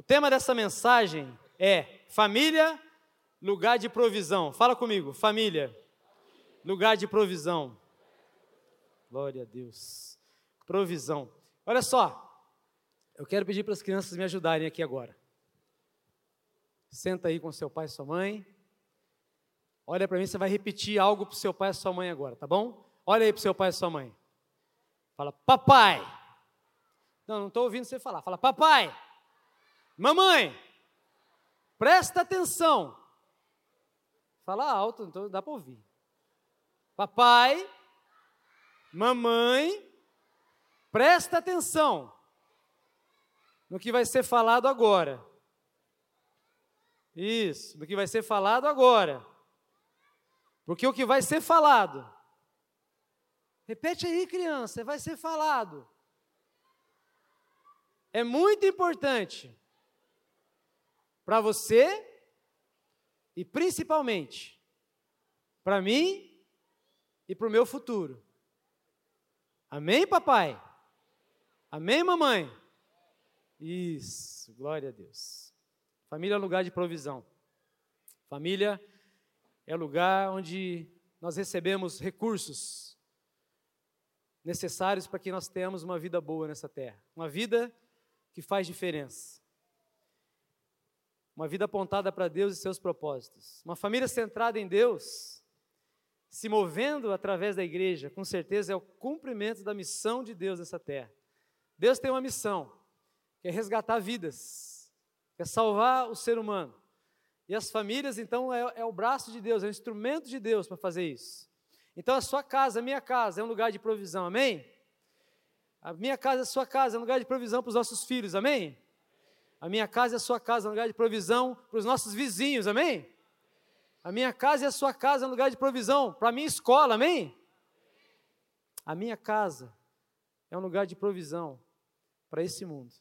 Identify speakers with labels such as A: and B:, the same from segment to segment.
A: O tema dessa mensagem é família, lugar de provisão. Fala comigo, família, lugar de provisão. Glória a Deus. Provisão. Olha só, eu quero pedir para as crianças me ajudarem aqui agora. Senta aí com seu pai e sua mãe. Olha para mim, você vai repetir algo para seu pai e sua mãe agora, tá bom? Olha aí para seu pai e sua mãe. Fala, papai. Não, não estou ouvindo você falar. Fala, papai. Mamãe. Presta atenção. Fala alto, então dá para ouvir. Papai. Mamãe. Presta atenção no que vai ser falado agora. Isso, no que vai ser falado agora. Porque o que vai ser falado, repete aí, criança, vai ser falado. É muito importante para você e principalmente para mim e para o meu futuro. Amém, papai? Amém, mamãe? Isso, glória a Deus. Família é lugar de provisão. Família é lugar onde nós recebemos recursos necessários para que nós tenhamos uma vida boa nessa terra. Uma vida que faz diferença. Uma vida apontada para Deus e seus propósitos. Uma família centrada em Deus, se movendo através da igreja, com certeza é o cumprimento da missão de Deus nessa terra. Deus tem uma missão que é resgatar vidas, que é salvar o ser humano. E as famílias, então, é, é o braço de Deus, é o instrumento de Deus para fazer isso. Então, a sua casa, a minha casa, é um lugar de provisão, amém? A minha casa, a sua casa, é um lugar de provisão para os nossos filhos, amém? A minha casa e a sua casa é um lugar de provisão para os nossos vizinhos, amém? A minha casa e a sua casa é um lugar de provisão para a minha escola, amém? A minha casa é um lugar de provisão para esse mundo.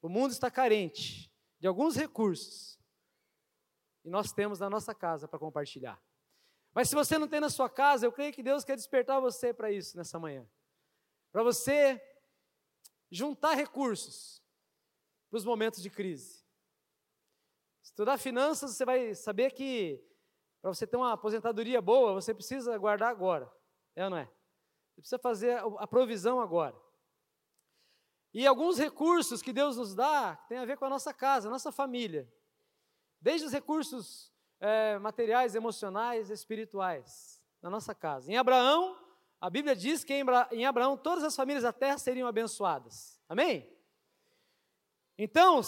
A: O mundo está carente de alguns recursos e nós temos na nossa casa para compartilhar. Mas se você não tem na sua casa, eu creio que Deus quer despertar você para isso nessa manhã. Para você juntar recursos para os momentos de crise. Estudar finanças, você vai saber que para você ter uma aposentadoria boa, você precisa guardar agora. É ou não é? Você precisa fazer a provisão agora. E alguns recursos que Deus nos dá tem a ver com a nossa casa, a nossa família. Desde os recursos é, materiais, emocionais, espirituais, na nossa casa. Em Abraão, a Bíblia diz que em Abraão todas as famílias da terra seriam abençoadas. Amém? Então,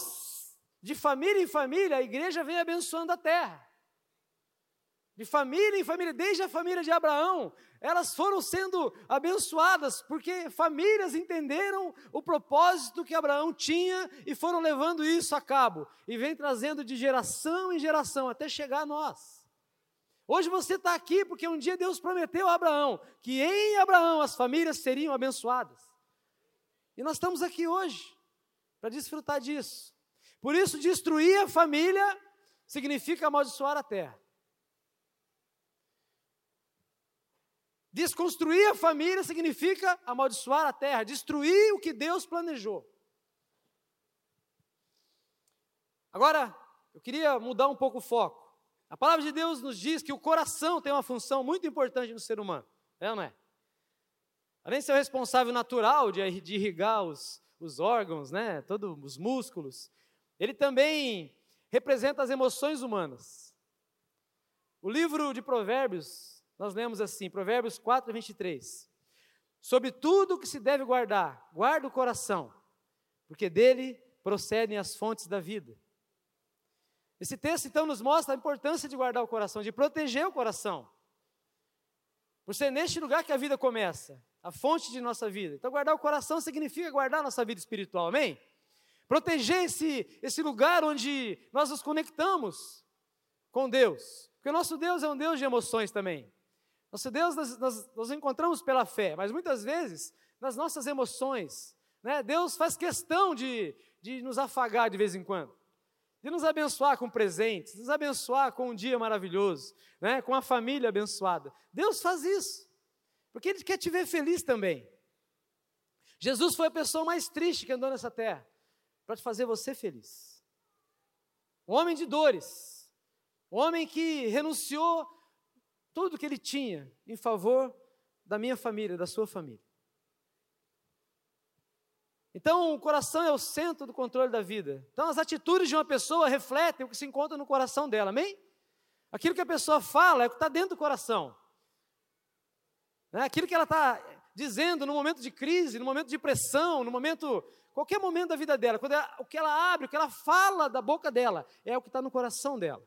A: de família em família, a igreja vem abençoando a terra de família em família, desde a família de Abraão, elas foram sendo abençoadas, porque famílias entenderam o propósito que Abraão tinha e foram levando isso a cabo, e vem trazendo de geração em geração até chegar a nós. Hoje você está aqui porque um dia Deus prometeu a Abraão que em Abraão as famílias seriam abençoadas. E nós estamos aqui hoje para desfrutar disso. Por isso, destruir a família significa amaldiçoar a terra. Desconstruir a família significa amaldiçoar a terra, destruir o que Deus planejou. Agora, eu queria mudar um pouco o foco. A palavra de Deus nos diz que o coração tem uma função muito importante no ser humano, é ou não é? Além de ser o responsável natural de, de irrigar os, os órgãos, né, todos os músculos, ele também representa as emoções humanas. O livro de Provérbios nós lemos assim, Provérbios 4, 23. Sobre tudo o que se deve guardar, guarda o coração, porque dele procedem as fontes da vida. Esse texto então nos mostra a importância de guardar o coração, de proteger o coração. Por ser neste lugar que a vida começa, a fonte de nossa vida. Então, guardar o coração significa guardar nossa vida espiritual, amém? Proteger esse, esse lugar onde nós nos conectamos com Deus. Porque o nosso Deus é um Deus de emoções também. Nosso Deus nós, nós, nós encontramos pela fé, mas muitas vezes nas nossas emoções. Né? Deus faz questão de, de nos afagar de vez em quando, de nos abençoar com presentes, nos abençoar com um dia maravilhoso, né? com a família abençoada. Deus faz isso, porque Ele quer te ver feliz também. Jesus foi a pessoa mais triste que andou nessa terra. para fazer você feliz. Um homem de dores, um homem que renunciou tudo que ele tinha em favor da minha família, da sua família. Então, o coração é o centro do controle da vida. Então, as atitudes de uma pessoa refletem o que se encontra no coração dela, amém? Aquilo que a pessoa fala é o que está dentro do coração. Né? Aquilo que ela está dizendo no momento de crise, no momento de pressão, no momento, qualquer momento da vida dela, quando ela, o que ela abre, o que ela fala da boca dela, é o que está no coração dela.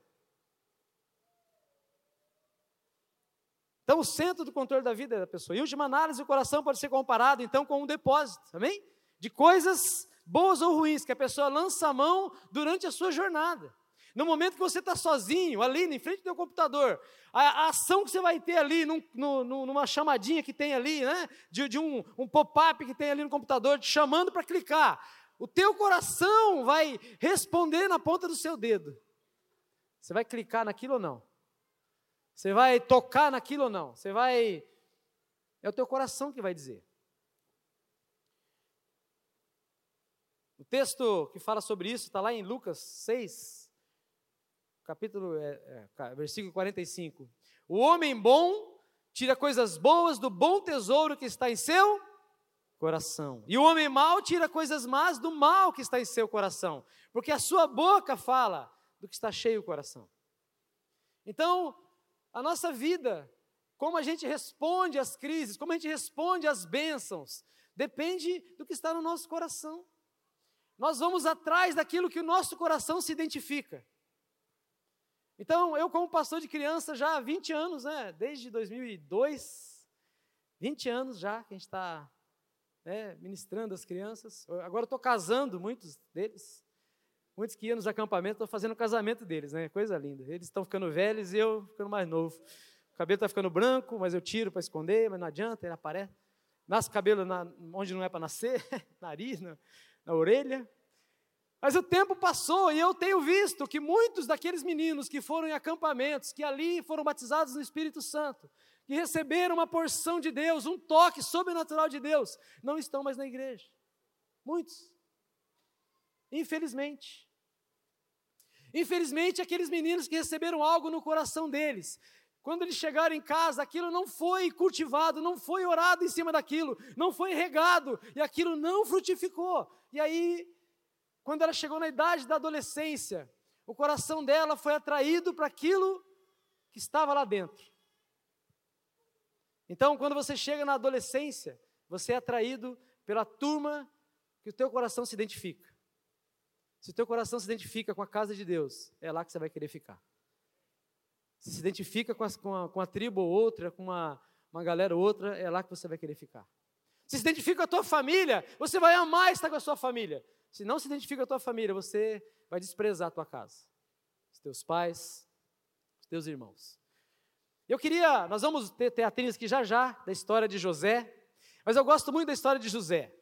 A: Então, o centro do controle da vida é da pessoa. Em última análise, o coração pode ser comparado, então, com um depósito, amém? De coisas boas ou ruins que a pessoa lança a mão durante a sua jornada. No momento que você está sozinho, ali, em frente do seu computador, a, a, ação que você vai ter ali, num, no, numa chamadinha que tem ali, né, de, de um, um pop-up que tem ali no computador, te chamando para clicar, o teu coração vai responder na ponta do seu dedo. Você vai clicar naquilo ou não? Você vai tocar naquilo ou não? Você vai. É o teu coração que vai dizer. O texto que fala sobre isso está lá em Lucas 6, capítulo, é, é, versículo 45. O homem bom tira coisas boas do bom tesouro que está em seu coração. E o homem mau tira coisas más do mal que está em seu coração. Porque a sua boca fala do que está cheio o coração. Então, a nossa vida, como a gente responde às crises, como a gente responde às bênçãos, depende do que está no nosso coração. Nós vamos atrás daquilo que o nosso coração se identifica. Então, eu como pastor de criança já há 20 anos, né, desde 2002, 20 anos já que a gente está né, ministrando as crianças. Agora estou casando muitos deles. Muitos que iam nos acampamentos, estou fazendo o casamento deles, né? Coisa linda. Eles estão ficando velhos e eu ficando mais novo. O cabelo está ficando branco, mas eu tiro para esconder, mas não adianta, ele aparece. Nasce cabelo na, onde não é para nascer, nariz, na, na orelha. Mas o tempo passou e eu tenho visto que muitos daqueles meninos que foram em acampamentos, que ali foram batizados no Espírito Santo, que receberam uma porção de Deus, um toque sobrenatural de Deus, não estão mais na igreja. Muitos. Infelizmente. Infelizmente, aqueles meninos que receberam algo no coração deles, quando eles chegaram em casa, aquilo não foi cultivado, não foi orado em cima daquilo, não foi regado, e aquilo não frutificou. E aí quando ela chegou na idade da adolescência, o coração dela foi atraído para aquilo que estava lá dentro. Então, quando você chega na adolescência, você é atraído pela turma que o teu coração se identifica. Se o teu coração se identifica com a casa de Deus, é lá que você vai querer ficar. Se se identifica com a, com a, com a tribo ou outra, com uma, uma galera ou outra, é lá que você vai querer ficar. Se se identifica com a tua família, você vai amar estar com a sua família. Se não se identifica com a tua família, você vai desprezar a tua casa, os teus pais, os teus irmãos. Eu queria, nós vamos ter teatrinhos aqui já já, da história de José, mas eu gosto muito da história de José.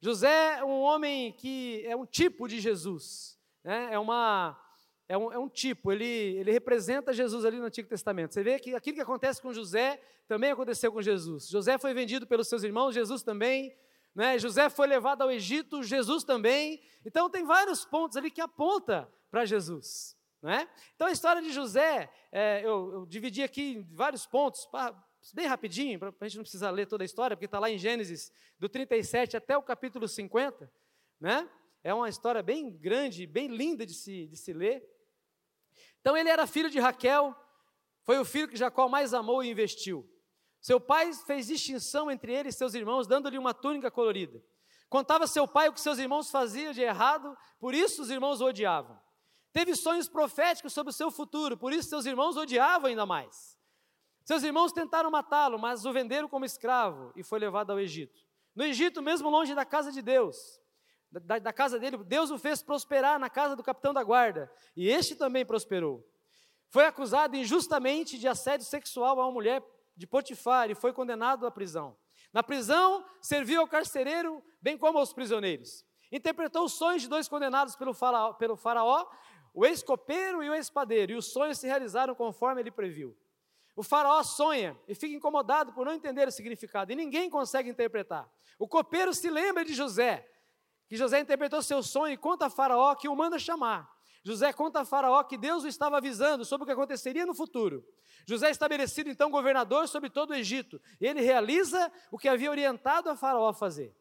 A: José é um homem que é um tipo de Jesus, né? é, uma, é, um, é um tipo, ele, ele representa Jesus ali no Antigo Testamento. Você vê que aquilo que acontece com José também aconteceu com Jesus. José foi vendido pelos seus irmãos, Jesus também. Né? José foi levado ao Egito, Jesus também. Então tem vários pontos ali que aponta para Jesus. Né? Então a história de José, é, eu, eu, dividi aqui em vários pontos, pra, bem rapidinho, para a gente não precisar ler toda a história, porque está lá em Gênesis, do 37 até o capítulo 50. Né? É uma história bem grande, bem linda de se, de se ler. Então ele era filho de Raquel, foi o filho que Jacó mais amou e investiu. Seu pai fez distinção entre ele e seus irmãos, dando-lhe uma túnica colorida. Contava seu pai o que seus irmãos faziam de errado, por isso os irmãos o odiavam. Teve sonhos proféticos sobre o seu futuro, por isso seus irmãos o odiavam ainda mais. Seus irmãos tentaram matá-lo, mas o venderam como escravo e foi levado ao Egito. No Egito, mesmo longe da casa de Deus, da, da casa dele, Deus o fez prosperar na casa do capitão da guarda, e este também prosperou. Foi acusado injustamente de assédio sexual a uma mulher de Potifar e foi condenado à prisão. Na prisão, serviu ao carcereiro, bem como aos prisioneiros. Interpretou os sonhos de dois condenados pelo faraó, pelo faraó o ex-copeiro e o ex-padeiro, e os sonhos se realizaram conforme ele previu. O faraó sonha e fica incomodado por não entender o significado, e ninguém consegue interpretar. O copeiro se lembra de José, que José interpretou seu sonho e conta a Faraó que o manda chamar. José conta a Faraó que Deus o estava avisando sobre o que aconteceria no futuro. José é estabelecido então governador sobre todo o Egito, e ele realiza o que havia orientado a Faraó a fazer.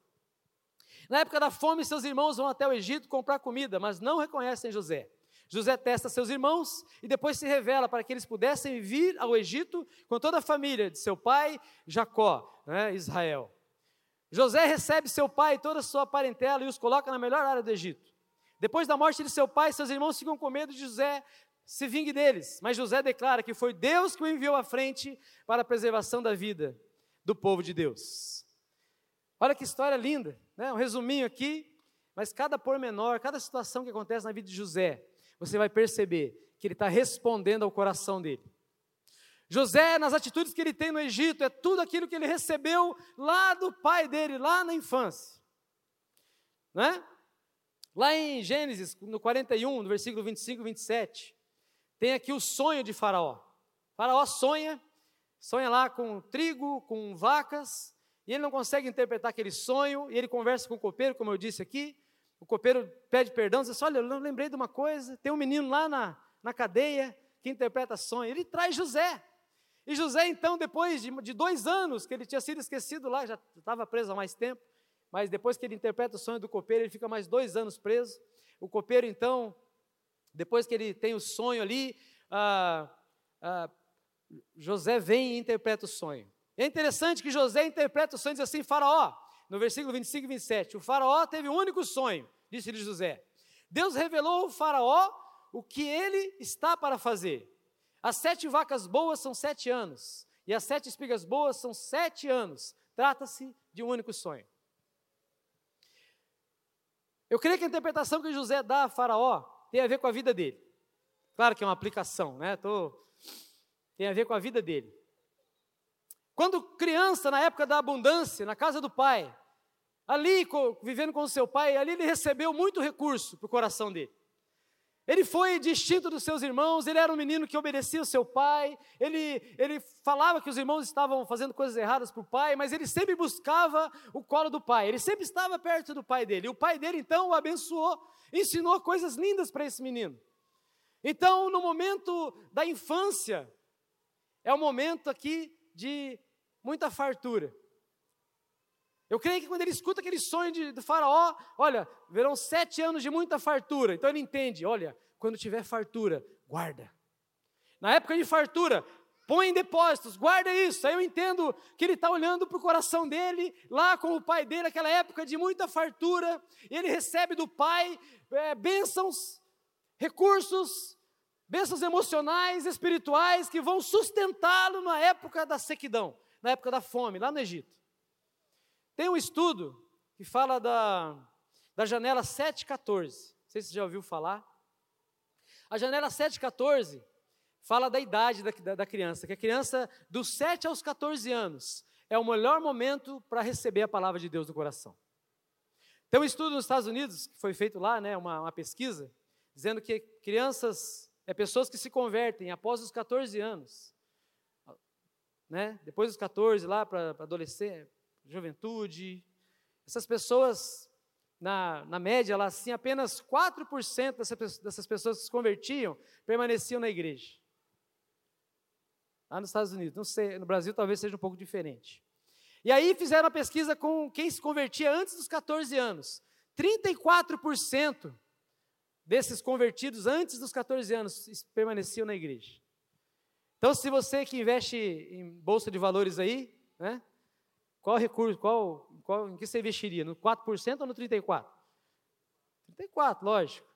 A: Na época da fome, seus irmãos vão até o Egito comprar comida, mas não reconhecem José. José testa seus irmãos e depois se revela para que eles pudessem vir ao Egito com toda a família de seu pai Jacó, né, Israel. José recebe seu pai e toda a sua parentela e os coloca na melhor área do Egito. Depois da morte de seu pai, seus irmãos ficam com medo de José se vingue deles, mas José declara que foi Deus que o enviou à frente para a preservação da vida do povo de Deus. Olha que história linda, né? um resuminho aqui, mas cada pormenor, cada situação que acontece na vida de José, você vai perceber que ele está respondendo ao coração dele. José, nas atitudes que ele tem no Egito, é tudo aquilo que ele recebeu lá do pai dele, lá na infância. Né? Lá em Gênesis, no 41, no versículo 25 e 27, tem aqui o sonho de Faraó. Faraó sonha, sonha lá com trigo, com vacas, e ele não consegue interpretar aquele sonho, e ele conversa com o copeiro, como eu disse aqui. O copeiro pede perdão, diz assim: Olha, eu lembrei de uma coisa, tem um menino lá na, na cadeia que interpreta sonho. Ele traz José. E José, então, depois de, de dois anos que ele tinha sido esquecido lá, já estava preso há mais tempo, mas depois que ele interpreta o sonho do copeiro, ele fica mais dois anos preso. O copeiro, então, depois que ele tem o sonho ali, ah, ah, José vem e interpreta o sonho. É interessante que José interpreta o sonho e diz assim: Faraó, no versículo 25 e 27, o Faraó teve um único sonho, disse-lhe José. Deus revelou ao Faraó o que ele está para fazer. As sete vacas boas são sete anos, e as sete espigas boas são sete anos. Trata-se de um único sonho. Eu creio que a interpretação que José dá a Faraó tem a ver com a vida dele. Claro que é uma aplicação, né? Tô, tem a ver com a vida dele. Quando criança, na época da abundância, na casa do pai, ali vivendo com seu pai, ali ele recebeu muito recurso para o coração dele. Ele foi distinto dos seus irmãos, ele era um menino que obedecia o seu pai, ele, ele falava que os irmãos estavam fazendo coisas erradas para o pai, mas ele sempre buscava o colo do pai, ele sempre estava perto do pai dele. E o pai dele então o abençoou, ensinou coisas lindas para esse menino. Então, no momento da infância, é o momento aqui de muita fartura. Eu creio que quando ele escuta aquele sonho de, do faraó, olha, verão sete anos de muita fartura. Então ele entende, olha, quando tiver fartura, guarda. Na época de fartura, põe em depósitos, guarda isso. Aí eu entendo que ele está olhando para o coração dele, lá com o pai dele, aquela época de muita fartura, e ele recebe do pai é, bênçãos, recursos, bênçãos emocionais, espirituais, que vão sustentá-lo na época da sequidão, na época da fome, lá no Egito. Tem um estudo que fala da, da janela 714. Não sei se você já ouviu falar. A janela 714 fala da idade da, da, da criança, que a criança dos 7 aos 14 anos é o melhor momento para receber a palavra de Deus no coração. Tem um estudo nos Estados Unidos, que foi feito lá, né, uma, uma pesquisa, dizendo que crianças, é pessoas que se convertem após os 14 anos, né, depois dos 14 lá para adolescente, juventude. Essas pessoas, na, na média, lá, assim, apenas 4% dessas, dessas pessoas que se convertiam permaneciam na igreja. Lá nos Estados Unidos, não sei, no Brasil talvez seja um pouco diferente. E aí fizeram a pesquisa com quem se convertia antes dos 14 anos. 34% desses convertidos antes dos 14 anos permaneciam na igreja. Então, se você que investe em bolsa de valores aí, né, qual recurso, qual, qual, em que você investiria? No 4% ou no 34%? 34%, lógico.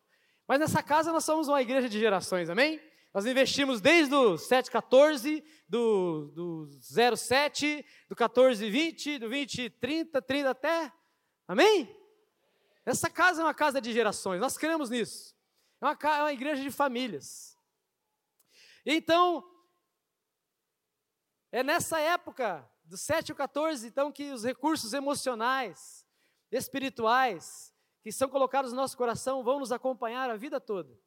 A: Mas nessa casa nós somos uma igreja de gerações, amém? Nós investimos desde o 714, do, do 07, do 1420, do 2030, 30 até. Amém? Essa casa é uma casa de gerações, nós cremos nisso. É uma, é uma igreja de famílias. Então, é nessa época do 7 ao 14, então, que os recursos emocionais, espirituais, que são colocados no nosso coração, vão nos acompanhar a vida toda.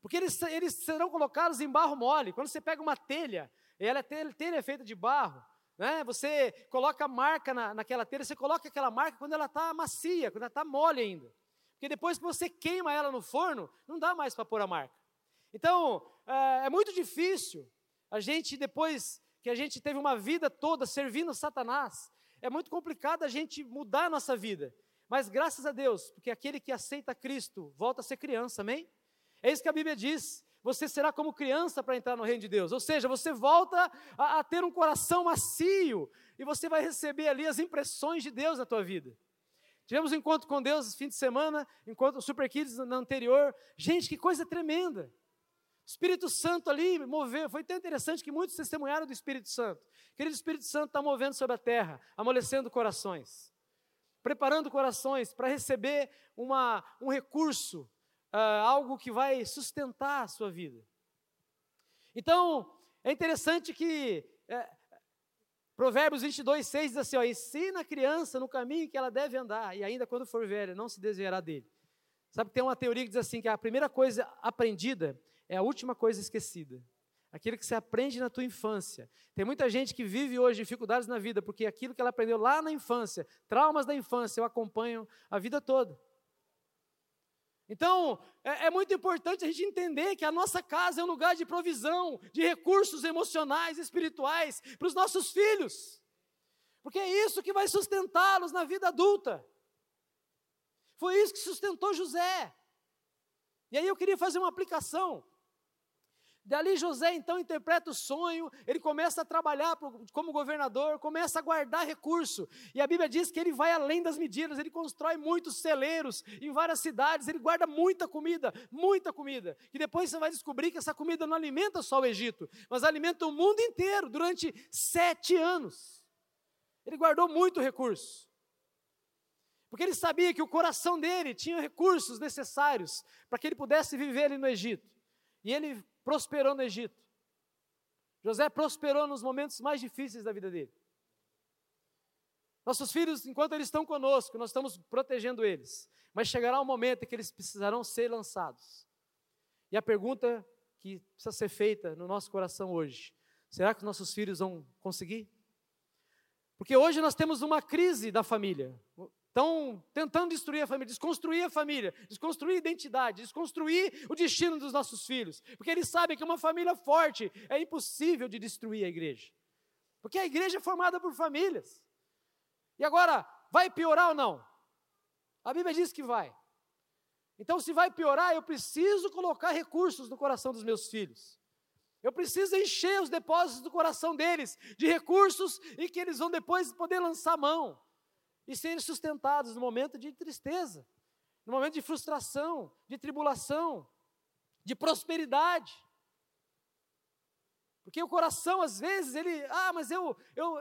A: Porque eles, eles serão colocados em barro mole. Quando você pega uma telha, e ela é telha, telha é feita de barro, Né? Você coloca a marca na, naquela telha, você coloca aquela marca quando ela está macia, quando ela está mole ainda. Porque depois que você queima ela no forno, não dá mais para pôr a marca. Então, é, é muito difícil a gente, depois que a gente teve uma vida toda servindo Satanás, é muito complicado a gente mudar a nossa vida. Mas graças a Deus, porque aquele que aceita Cristo volta a ser criança, amém? É isso que a Bíblia diz. Você será como criança para entrar no reino de Deus. Ou seja, você volta a, a ter um coração macio e você vai receber ali as impressões de Deus na tua vida. Tivemos um encontro com Deus esse fim de semana, encontro Super Kids no anterior. Gente, que coisa tremenda. Espírito Santo ali moveu. Foi tão interessante que muitos testemunharam do Espírito Santo. Querido Espírito Santo está movendo sobre a terra, amolecendo corações, preparando corações para receber uma, um recurso, uh, algo que vai sustentar a sua vida. Então, é interessante que é, Provérbios 22, 6 diz assim: ó, ensina a criança no caminho que ela deve andar, e ainda quando for velha, não se desviará dele. Sabe, tem uma teoria que diz assim: que a primeira coisa aprendida é a última coisa esquecida. Aquilo que você aprende na tua infância. Tem muita gente que vive hoje dificuldades na vida, porque aquilo que ela aprendeu lá na infância, traumas da infância, o acompanham a vida toda. Então, é, é, muito importante a gente entender que a nossa casa é um lugar de provisão, de recursos emocionais, espirituais para os nossos filhos. Porque é isso que vai sustentá-los na vida adulta. Foi isso que sustentou José. E aí eu queria fazer uma aplicação. Dali José então interpreta o sonho, ele começa a trabalhar como governador, começa a guardar recurso. E a Bíblia diz que ele vai além das medidas, ele constrói muitos celeiros em várias cidades, ele guarda muita comida, muita comida. E depois você vai descobrir que essa comida não alimenta só o Egito, mas alimenta o mundo inteiro durante sete anos. Ele guardou muito recurso. Porque ele sabia que o coração dele tinha recursos necessários para que ele pudesse viver ali no Egito. E ele prosperou no Egito. José prosperou nos momentos mais difíceis da vida dele. Nossos filhos, enquanto eles estão conosco, nós estamos protegendo eles. Mas chegará um momento em que eles precisarão ser lançados. E a pergunta que precisa ser feita no nosso coração hoje: será que os nossos filhos vão conseguir? Porque hoje nós temos uma crise da família. Estão tentando destruir a família, desconstruir a família, desconstruir a identidade, desconstruir o destino dos nossos filhos. Porque eles sabem que uma família forte é impossível de destruir a igreja. Porque a igreja é formada por famílias. E agora, vai piorar ou não? A Bíblia diz que vai. Então, se vai piorar, eu preciso colocar recursos no coração dos meus filhos. Eu preciso encher os depósitos do coração deles de recursos e que eles vão depois poder lançar mão e serem sustentados no momento de tristeza, no momento de frustração, de tribulação, de prosperidade. Porque o coração, às vezes, ele, ah, mas eu, eu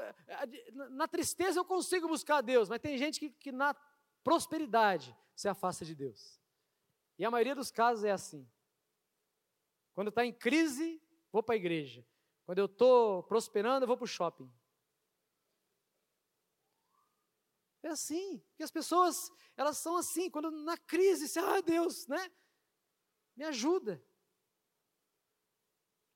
A: na tristeza eu consigo buscar Deus, mas tem gente que, que na prosperidade se afasta de Deus. E a maioria dos casos é assim. Quando está em crise, vou para a igreja. Quando eu estou prosperando, eu vou para o shopping. É assim, que as pessoas, elas são assim, quando na crise, você, ah, Deus, né? Me ajuda.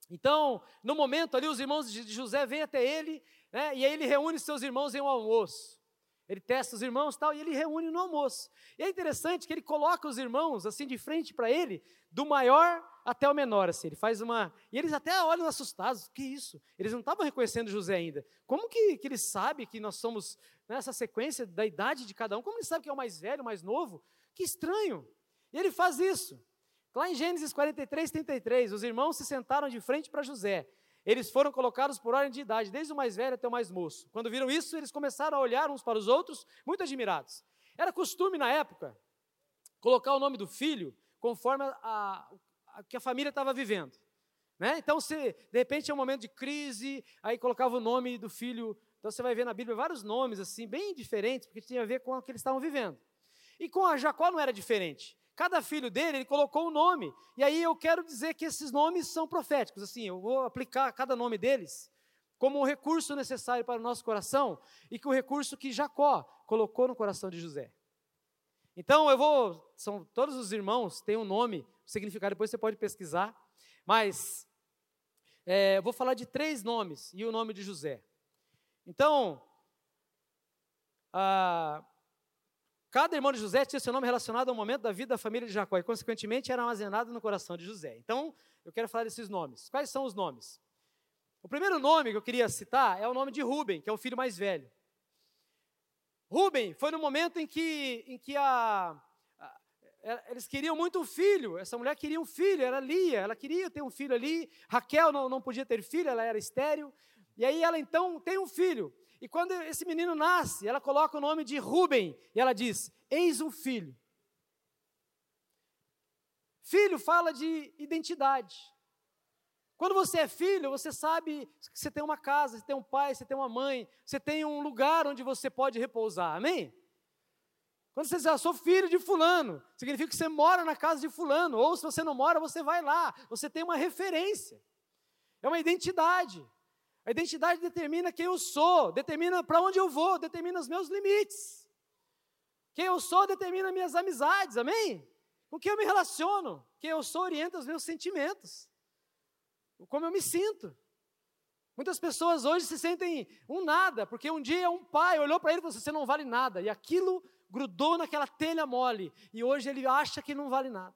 A: Então, no momento ali, os irmãos de José vêm até ele, né? E aí ele reúne seus irmãos em um almoço. Ele testa os irmãos tal, e ele reúne no almoço. E é interessante que ele coloca os irmãos assim de frente para ele, do maior até o menor, assim. Ele faz uma. E eles até olham assustados. Que isso? Eles não estavam reconhecendo José ainda. Como que, que ele sabe que nós somos nessa sequência da idade de cada um? Como ele sabe que é o mais velho, o mais novo? Que estranho. E ele faz isso. Lá em Gênesis 43, 33, os irmãos se sentaram de frente para José. Eles foram colocados por ordem de idade, desde o mais velho até o mais moço. Quando viram isso, eles começaram a olhar uns para os outros, muito admirados. Era costume na época colocar o nome do filho conforme a, a que a família estava vivendo. Né? Então, se de repente é um momento de crise, aí colocava o nome do filho. Então, você vai ver na Bíblia vários nomes assim, bem diferentes, porque tinha a ver com o que eles estavam vivendo. E com a Jacó não era diferente. Cada filho dele, ele colocou um nome. E aí eu quero dizer que esses nomes são proféticos. Assim, eu vou aplicar cada nome deles como um recurso necessário para o nosso coração e que o recurso que Jacó colocou no coração de José. Então eu vou, são todos os irmãos têm um nome, o significado depois você pode pesquisar, mas é, eu vou falar de três nomes e o nome de José. Então, a, cada irmão de José tinha seu nome relacionado ao momento da vida da família de Jacó e, consequentemente, era armazenado no coração de José. Então, eu quero falar desses nomes. Quais são os nomes? O primeiro nome que eu queria citar é o nome de Rubem, que é o filho mais velho. Rubem foi no momento em que, em que a, a, eles queriam muito um filho, essa mulher queria um filho, era Lia, ela queria ter um filho ali, Raquel não, não podia ter filho, ela era estéril, e aí ela então tem um filho, e quando esse menino nasce, ela coloca o nome de Rubem, e ela diz, eis um filho. Filho fala de identidade, quando você é filho, você sabe que você tem uma casa, você tem um pai, você tem uma mãe, você tem um lugar onde você pode repousar, amém? Quando você diz, ah, sou filho de fulano, significa que você mora na casa de fulano, ou se você não mora, você vai lá, você tem uma referência, é uma identidade. A identidade determina quem eu sou, determina para onde eu vou, determina os meus limites. Quem eu sou determina minhas amizades, amém? Com quem eu me relaciono, quem eu sou orienta os meus sentimentos como eu me sinto. Muitas pessoas hoje se sentem um nada, porque um dia um pai olhou para ele e falou assim: você não vale nada, e aquilo grudou naquela telha mole, e hoje ele acha que não vale nada.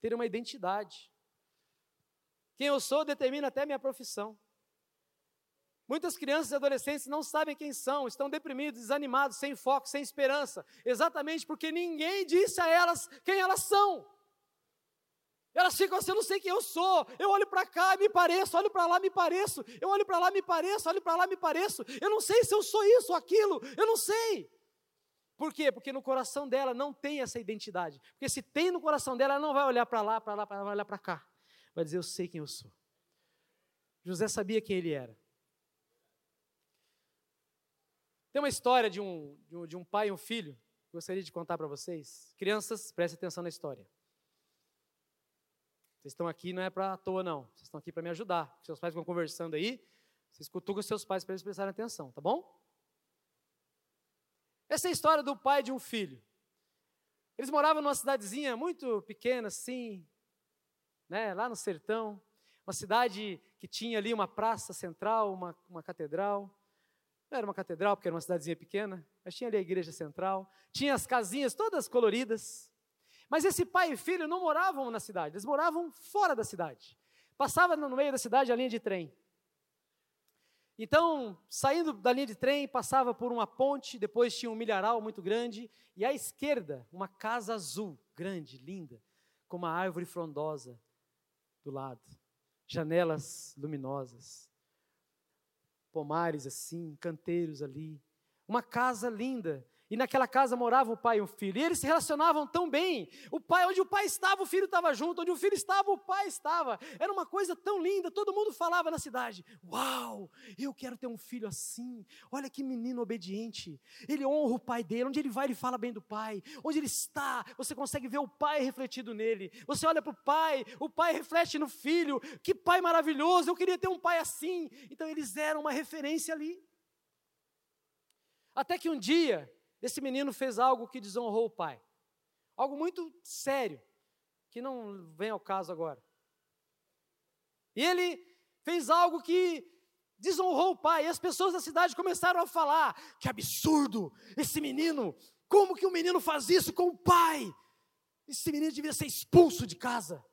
A: Ter uma identidade. Quem eu sou determina até minha profissão. Muitas crianças e adolescentes não sabem quem são, estão deprimidos, desanimados, sem foco, sem esperança, exatamente porque ninguém disse a elas quem elas são. Elas ficam assim, eu não sei quem eu sou. Eu olho para cá, me pareço, olho para lá, me pareço. Eu olho para lá, me pareço, olho para lá, me pareço. Eu não sei se eu sou isso ou aquilo, eu não sei. Por quê? Porque no coração dela não tem essa identidade. Porque se tem no coração dela, ela não vai olhar para lá, para lá, para lá, vai olhar para cá. Vai dizer, eu sei quem eu sou. José sabia quem ele era. Tem uma história de um, de um, de um pai e um filho, gostaria de contar para vocês. Crianças, prestem atenção na história. Vocês estão aqui não é para à toa, não. Vocês estão aqui para me ajudar. Seus pais vão conversando aí, vocês cutucam seus pais para eles prestarem atenção, tá bom? Essa é a história do pai de um filho. Eles moravam numa cidadezinha muito pequena, assim, né, lá no sertão. Uma cidade que tinha ali uma praça central, uma, uma catedral. Não era uma catedral, porque era uma cidadezinha pequena, mas tinha ali a igreja central. Tinha as casinhas todas coloridas. Mas esse pai e filho não moravam na cidade, eles moravam fora da cidade. Passava no meio da cidade a linha de trem. Então, saindo da linha de trem, passava por uma ponte, depois tinha um milharal muito grande, e à esquerda, uma casa azul, grande, linda, com uma árvore frondosa do lado, janelas luminosas, pomares assim, canteiros ali, uma casa linda, e naquela casa morava o pai e o filho. E eles se relacionavam tão bem. O pai, onde o pai estava, o filho estava junto. Onde o filho estava, o pai estava. Era uma coisa tão linda. Todo mundo falava na cidade: Uau, eu quero ter um filho assim. Olha que menino obediente. Ele honra o pai dele. Onde ele vai, ele fala bem do pai. Onde ele está, você consegue ver o pai refletido nele. Você olha para o pai, o pai reflete no filho. Que pai maravilhoso. Eu queria ter um pai assim. Então eles eram uma referência ali. Até que um dia, esse menino fez algo que desonrou o pai. Algo muito sério, que não vem ao caso agora. E ele fez algo que desonrou o pai, e as pessoas da cidade começaram a falar: que absurdo, esse menino, como que o um menino faz isso com o pai? Esse menino devia ser expulso de casa.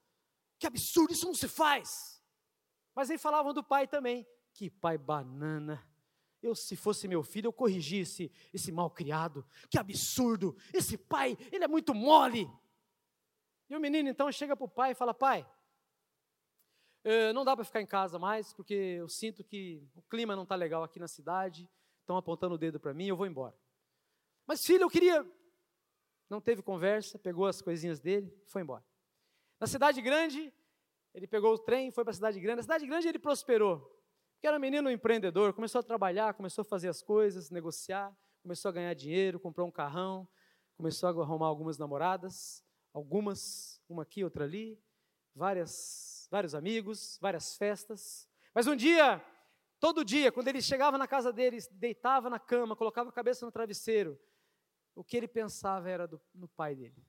A: Que absurdo, isso não se faz. Mas aí falavam do pai também. Que pai banana. Eu, se fosse meu filho, eu corrigisse esse, esse mal criado. Que absurdo! Esse pai, ele é muito mole. E o menino então chega para o pai e fala: Pai, eh, não dá para ficar em casa mais, porque eu sinto que o clima não está legal aqui na cidade, estão apontando o dedo para mim, eu vou embora. Mas filho, eu queria. Não teve conversa, pegou as coisinhas dele e foi embora. Na cidade grande, ele pegou o trem, foi para a cidade grande. Na cidade grande ele prosperou. Porque era um menino empreendedor, começou a trabalhar, começou a fazer as coisas, negociar, começou a ganhar dinheiro, comprou um carrão, começou a arrumar algumas namoradas, algumas, uma aqui, outra ali, várias, vários amigos, várias festas. Mas um dia, todo dia, quando ele chegava na casa dele, deitava na cama, colocava a cabeça no travesseiro, o que ele pensava era do, no pai dele.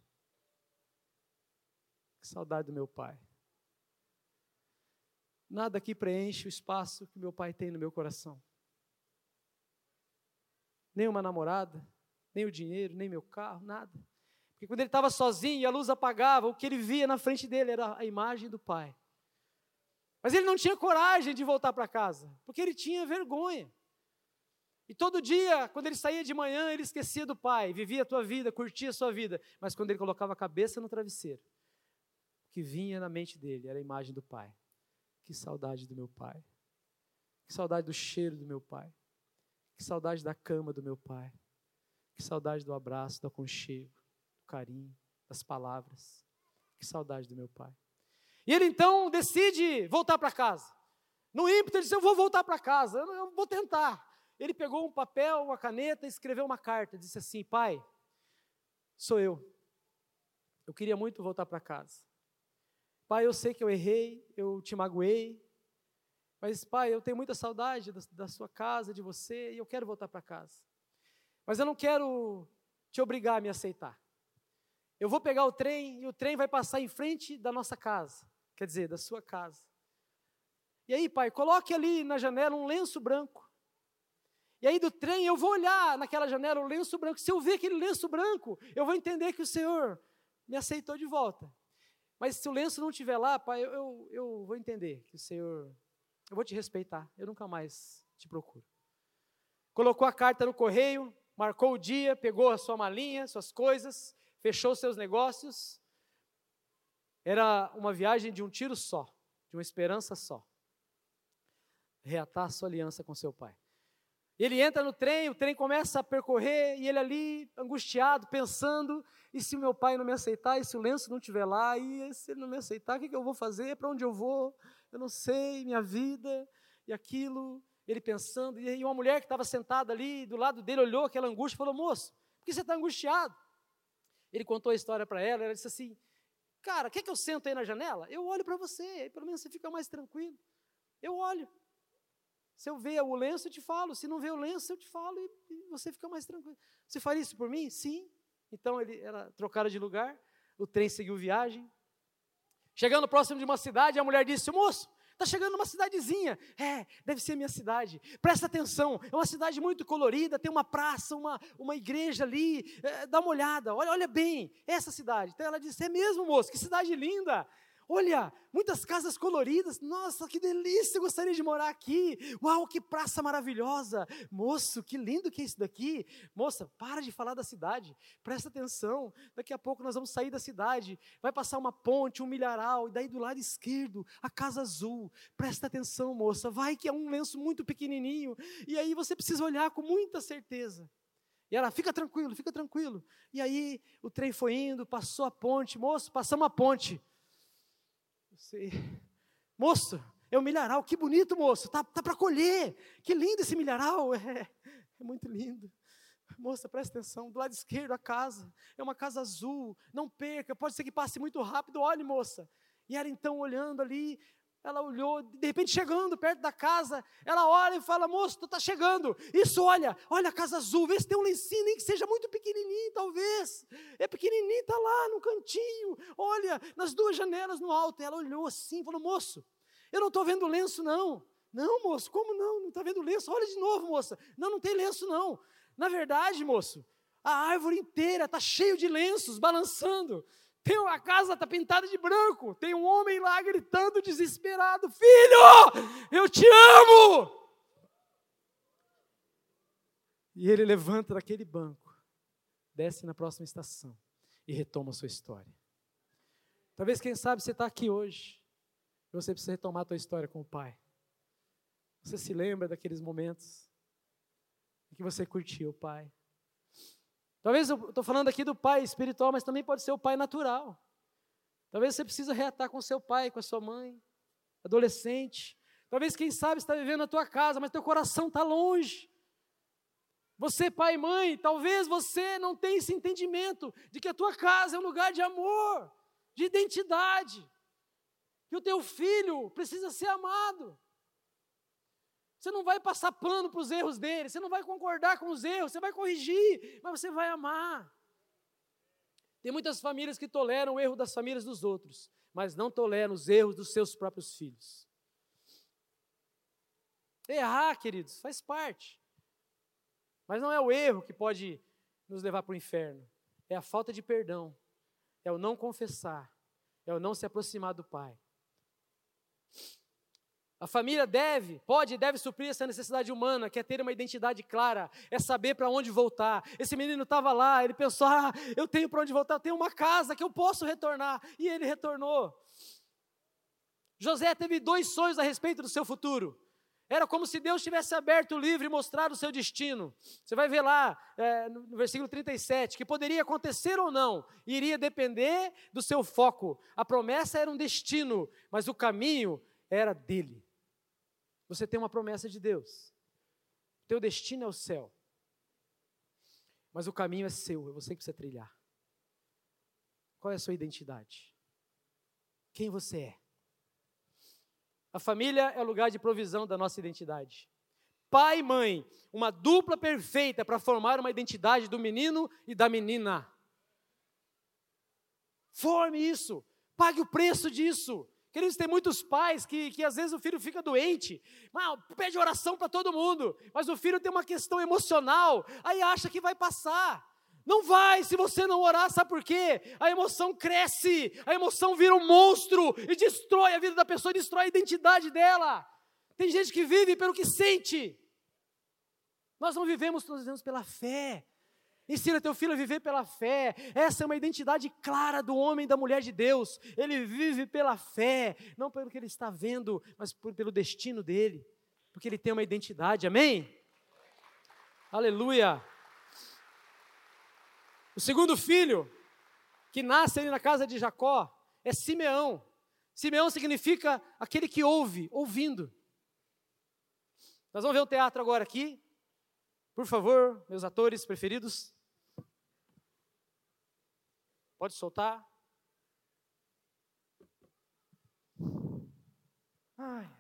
A: Que saudade do meu pai. Nada aqui preenche o espaço que meu pai tem no meu coração. Nem uma namorada, nem o dinheiro, nem meu carro, nada. Porque quando ele estava sozinho e a luz apagava, o que ele via na frente dele era a imagem do pai. Mas ele não tinha coragem de voltar para casa, porque ele tinha vergonha. E todo dia, quando ele saía de manhã, ele esquecia do pai, vivia a tua vida, curtia a sua vida. Mas quando ele colocava a cabeça no travesseiro, o que vinha na mente dele era a imagem do pai. Que saudade do meu pai. Que saudade do cheiro do meu pai. Que saudade da cama do meu pai. Que saudade do abraço, do aconchego, do carinho, das palavras. Que saudade do meu pai. E ele então decide voltar para casa. No ímpeto, ele disse: Eu vou voltar para casa, eu vou tentar. Ele pegou um papel, uma caneta e escreveu uma carta. Disse assim: Pai, sou eu. Eu queria muito voltar para casa. Pai, eu sei que eu errei, eu te magoei. Mas, pai, eu tenho muita saudade da, da sua casa, de você, e eu quero voltar para casa. Mas eu não quero te obrigar a me aceitar. Eu vou pegar o trem e o trem vai passar em frente da nossa casa, quer dizer, da sua casa. E aí, pai, coloque ali na janela um lenço branco. E aí do trem eu vou olhar naquela janela o lenço branco. Se eu ver aquele lenço branco, eu vou entender que o Senhor me aceitou de volta. Mas se o lenço não estiver lá, pai, eu, eu, eu vou entender que o Senhor, eu vou te respeitar. Eu nunca mais te procuro. Colocou a carta no correio, marcou o dia, pegou a sua malinha, suas coisas, fechou seus negócios. Era uma viagem de um tiro só, de uma esperança só. Reatar a sua aliança com seu pai. Ele entra no trem, o trem começa a percorrer e ele ali, angustiado, pensando: e se o meu pai não me aceitar, e se o lenço não estiver lá, e se ele não me aceitar, o que, que eu vou fazer? Para onde eu vou? Eu não sei, minha vida, e aquilo. Ele pensando, e uma mulher que estava sentada ali do lado dele olhou aquela angústia e falou: Moço, por que você está angustiado? Ele contou a história para ela, ela disse assim: Cara, quer que eu sento aí na janela? Eu olho para você, aí pelo menos você fica mais tranquilo. Eu olho. Se eu ver o lenço, eu te falo. Se não ver o lenço, eu te falo e, e você fica mais tranquilo. Você faria isso por mim? Sim. Então ele, ela trocaram de lugar, o trem seguiu viagem. Chegando próximo de uma cidade, a mulher disse: Moço, está chegando uma cidadezinha. É, deve ser minha cidade. Presta atenção, é uma cidade muito colorida, tem uma praça, uma, uma igreja ali. É, dá uma olhada, olha, olha bem, essa cidade. Então ela disse: É mesmo, moço, que cidade linda. Olha, muitas casas coloridas. Nossa, que delícia, eu gostaria de morar aqui. Uau, que praça maravilhosa. Moço, que lindo que é isso daqui. Moça, para de falar da cidade. Presta atenção. Daqui a pouco nós vamos sair da cidade. Vai passar uma ponte, um milharal, e daí do lado esquerdo, a casa azul. Presta atenção, moça. Vai que é um lenço muito pequenininho. E aí você precisa olhar com muita certeza. E ela, fica tranquilo, fica tranquilo. E aí o trem foi indo, passou a ponte. Moço, passamos a ponte. Você, moço, é um milharal, que bonito, moço, tá, tá para colher, que lindo esse milharal, é, é muito lindo. Moça, presta atenção, do lado esquerdo a casa, é uma casa azul, não perca, pode ser que passe muito rápido, olhe, moça. E ela então olhando ali, ela olhou, de repente chegando perto da casa, ela olha e fala: Moço, tu está chegando. Isso, olha, olha a casa azul, vê se tem um lencinho, nem que seja muito pequenininho, talvez. É pequenininho, está lá no cantinho. Olha, nas duas janelas no alto. Ela olhou assim, falou: Moço, eu não estou vendo lenço, não. Não, moço, como não? Não está vendo lenço? Olha de novo, moça. Não, não tem lenço, não. Na verdade, moço, a árvore inteira está cheio de lenços balançando. Tem uma casa está pintada de branco. Tem um homem lá gritando desesperado: Filho, eu te amo! E ele levanta daquele banco, desce na próxima estação e retoma a sua história. Talvez, quem sabe, você está aqui hoje e você precisa retomar a tua história com o Pai. Você se lembra daqueles momentos que você curtiu o Pai, Talvez eu estou falando aqui do pai espiritual, mas também pode ser o pai natural. Talvez você precisa reatar com seu pai, com a sua mãe, adolescente. Talvez, quem sabe, está vivendo na tua casa, mas teu coração está longe. Você, pai e mãe, talvez você não tenha esse entendimento de que a tua casa é um lugar de amor, de identidade, que o teu filho precisa ser amado. Você não vai passar pano para os erros dele, você não vai concordar com os erros, você vai corrigir, mas você vai amar. Tem muitas famílias que toleram o erro das famílias dos outros, mas não toleram os erros dos seus próprios filhos. Errar, queridos, faz parte. Mas não é o erro que pode nos levar para o inferno. É a falta de perdão. É o não confessar. É o não se aproximar do Pai. A família deve, pode e deve suprir essa necessidade humana, que é ter uma identidade clara, é saber para onde voltar. Esse menino estava lá, ele pensou: ah, eu tenho para onde voltar, eu tenho uma casa que eu posso retornar. E ele retornou. José teve dois sonhos a respeito do seu futuro. Era como se Deus tivesse aberto o livro e mostrado o seu destino. Você vai ver lá, é, no versículo 37, que poderia acontecer ou não, iria depender do seu foco. A promessa era um destino, mas o caminho era dele. Você tem uma promessa de Deus. Teu destino é o céu. Mas o caminho é seu, é você que precisa trilhar. Qual é a sua identidade? Quem você é? A família é o lugar de provisão da nossa identidade. Pai e mãe, uma dupla perfeita para formar uma identidade do menino e da menina. Forme isso, pague o preço disso. Queridos, tem muitos pais que, que às vezes o filho fica doente, mas pede oração para todo mundo, mas o filho tem uma questão emocional, aí acha que vai passar. Não vai se você não orar, sabe por quê? A emoção cresce, a emoção vira um monstro e destrói a vida da pessoa, destrói a identidade dela. Tem gente que vive pelo que sente. Nós não vivemos, nós vivemos pela fé. Ensina teu filho a viver pela fé. Essa é uma identidade clara do homem e da mulher de Deus. Ele vive pela fé, não pelo que ele está vendo, mas por, pelo destino dele, porque ele tem uma identidade. Amém? Aleluia. O segundo filho, que nasce ali na casa de Jacó, é Simeão. Simeão significa aquele que ouve, ouvindo. Nós vamos ver o teatro agora aqui. Por favor, meus atores preferidos. Pode soltar.
B: Ai,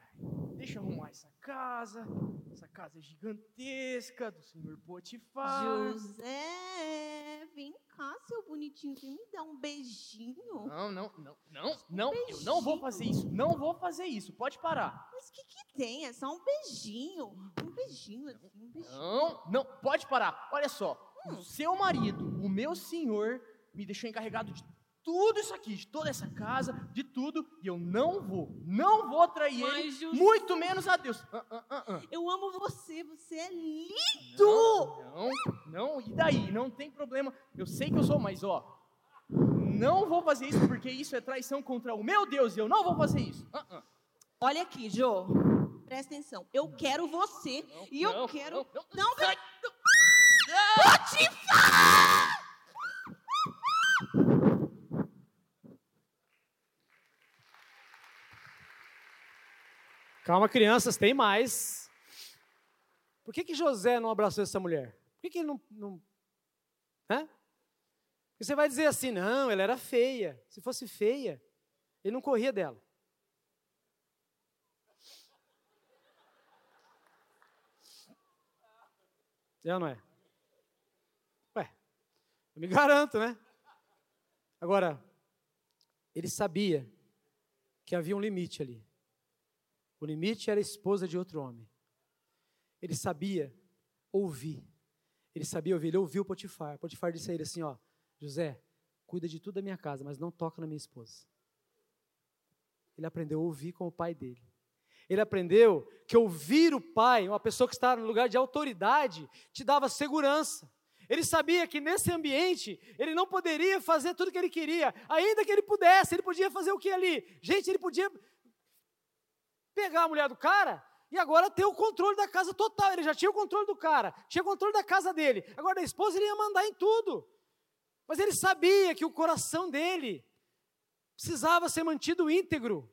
B: deixa eu arrumar essa casa. Essa casa é gigantesca do senhor Potifar.
C: José, vem cá, seu bonitinho, vem me dar um beijinho.
B: Não, não, não, não, não, eu não vou fazer isso. Não vou fazer isso. Pode parar.
C: Mas o que, que tem? É só um beijinho. Um beijinho, assim, um beijinho.
B: Não, não, pode parar. Olha só, o seu marido, o meu senhor, me deixou encarregado de tudo isso aqui, de toda essa casa, de tudo, e eu não vou, não vou trair
C: Mas,
B: ele,
C: José-
B: muito menos a Deus. Ah, ah, ah.
C: Eu amo você, você é lindo!
B: Não, não, e daí? Não tem problema. Eu sei que eu sou, mas ó, não vou fazer isso porque isso é traição contra o meu Deus e eu não vou fazer isso.
C: Olha aqui, Jô. Presta atenção. Eu quero você. e eu
B: não,
C: quero.
B: não, não,
C: Não,
B: sai.
C: Potifar!
A: Calma, crianças, tem mais. Por que, que José não abraçou essa mulher? Por que, que ele não. não? Porque você vai dizer assim: não, ela era feia. Se fosse feia, ele não corria dela. É ou não é? Ué, eu me garanto, né? Agora, ele sabia que havia um limite ali. O limite era a esposa de outro homem. Ele sabia ouvir. Ele sabia ouvir. Ele ouviu Potifar. Potifar disse a ele assim: Ó, José, cuida de tudo da minha casa, mas não toca na minha esposa. Ele aprendeu a ouvir com o pai dele. Ele aprendeu que ouvir o pai, uma pessoa que está no lugar de autoridade, te dava segurança. Ele sabia que nesse ambiente ele não poderia fazer tudo o que ele queria, ainda que ele pudesse, ele podia fazer o que ali? Gente, ele podia pegar a mulher do cara e agora ter o controle da casa total. Ele já tinha o controle do cara, tinha o controle da casa dele. Agora da esposa ele ia mandar em tudo. Mas ele sabia que o coração dele precisava ser mantido íntegro.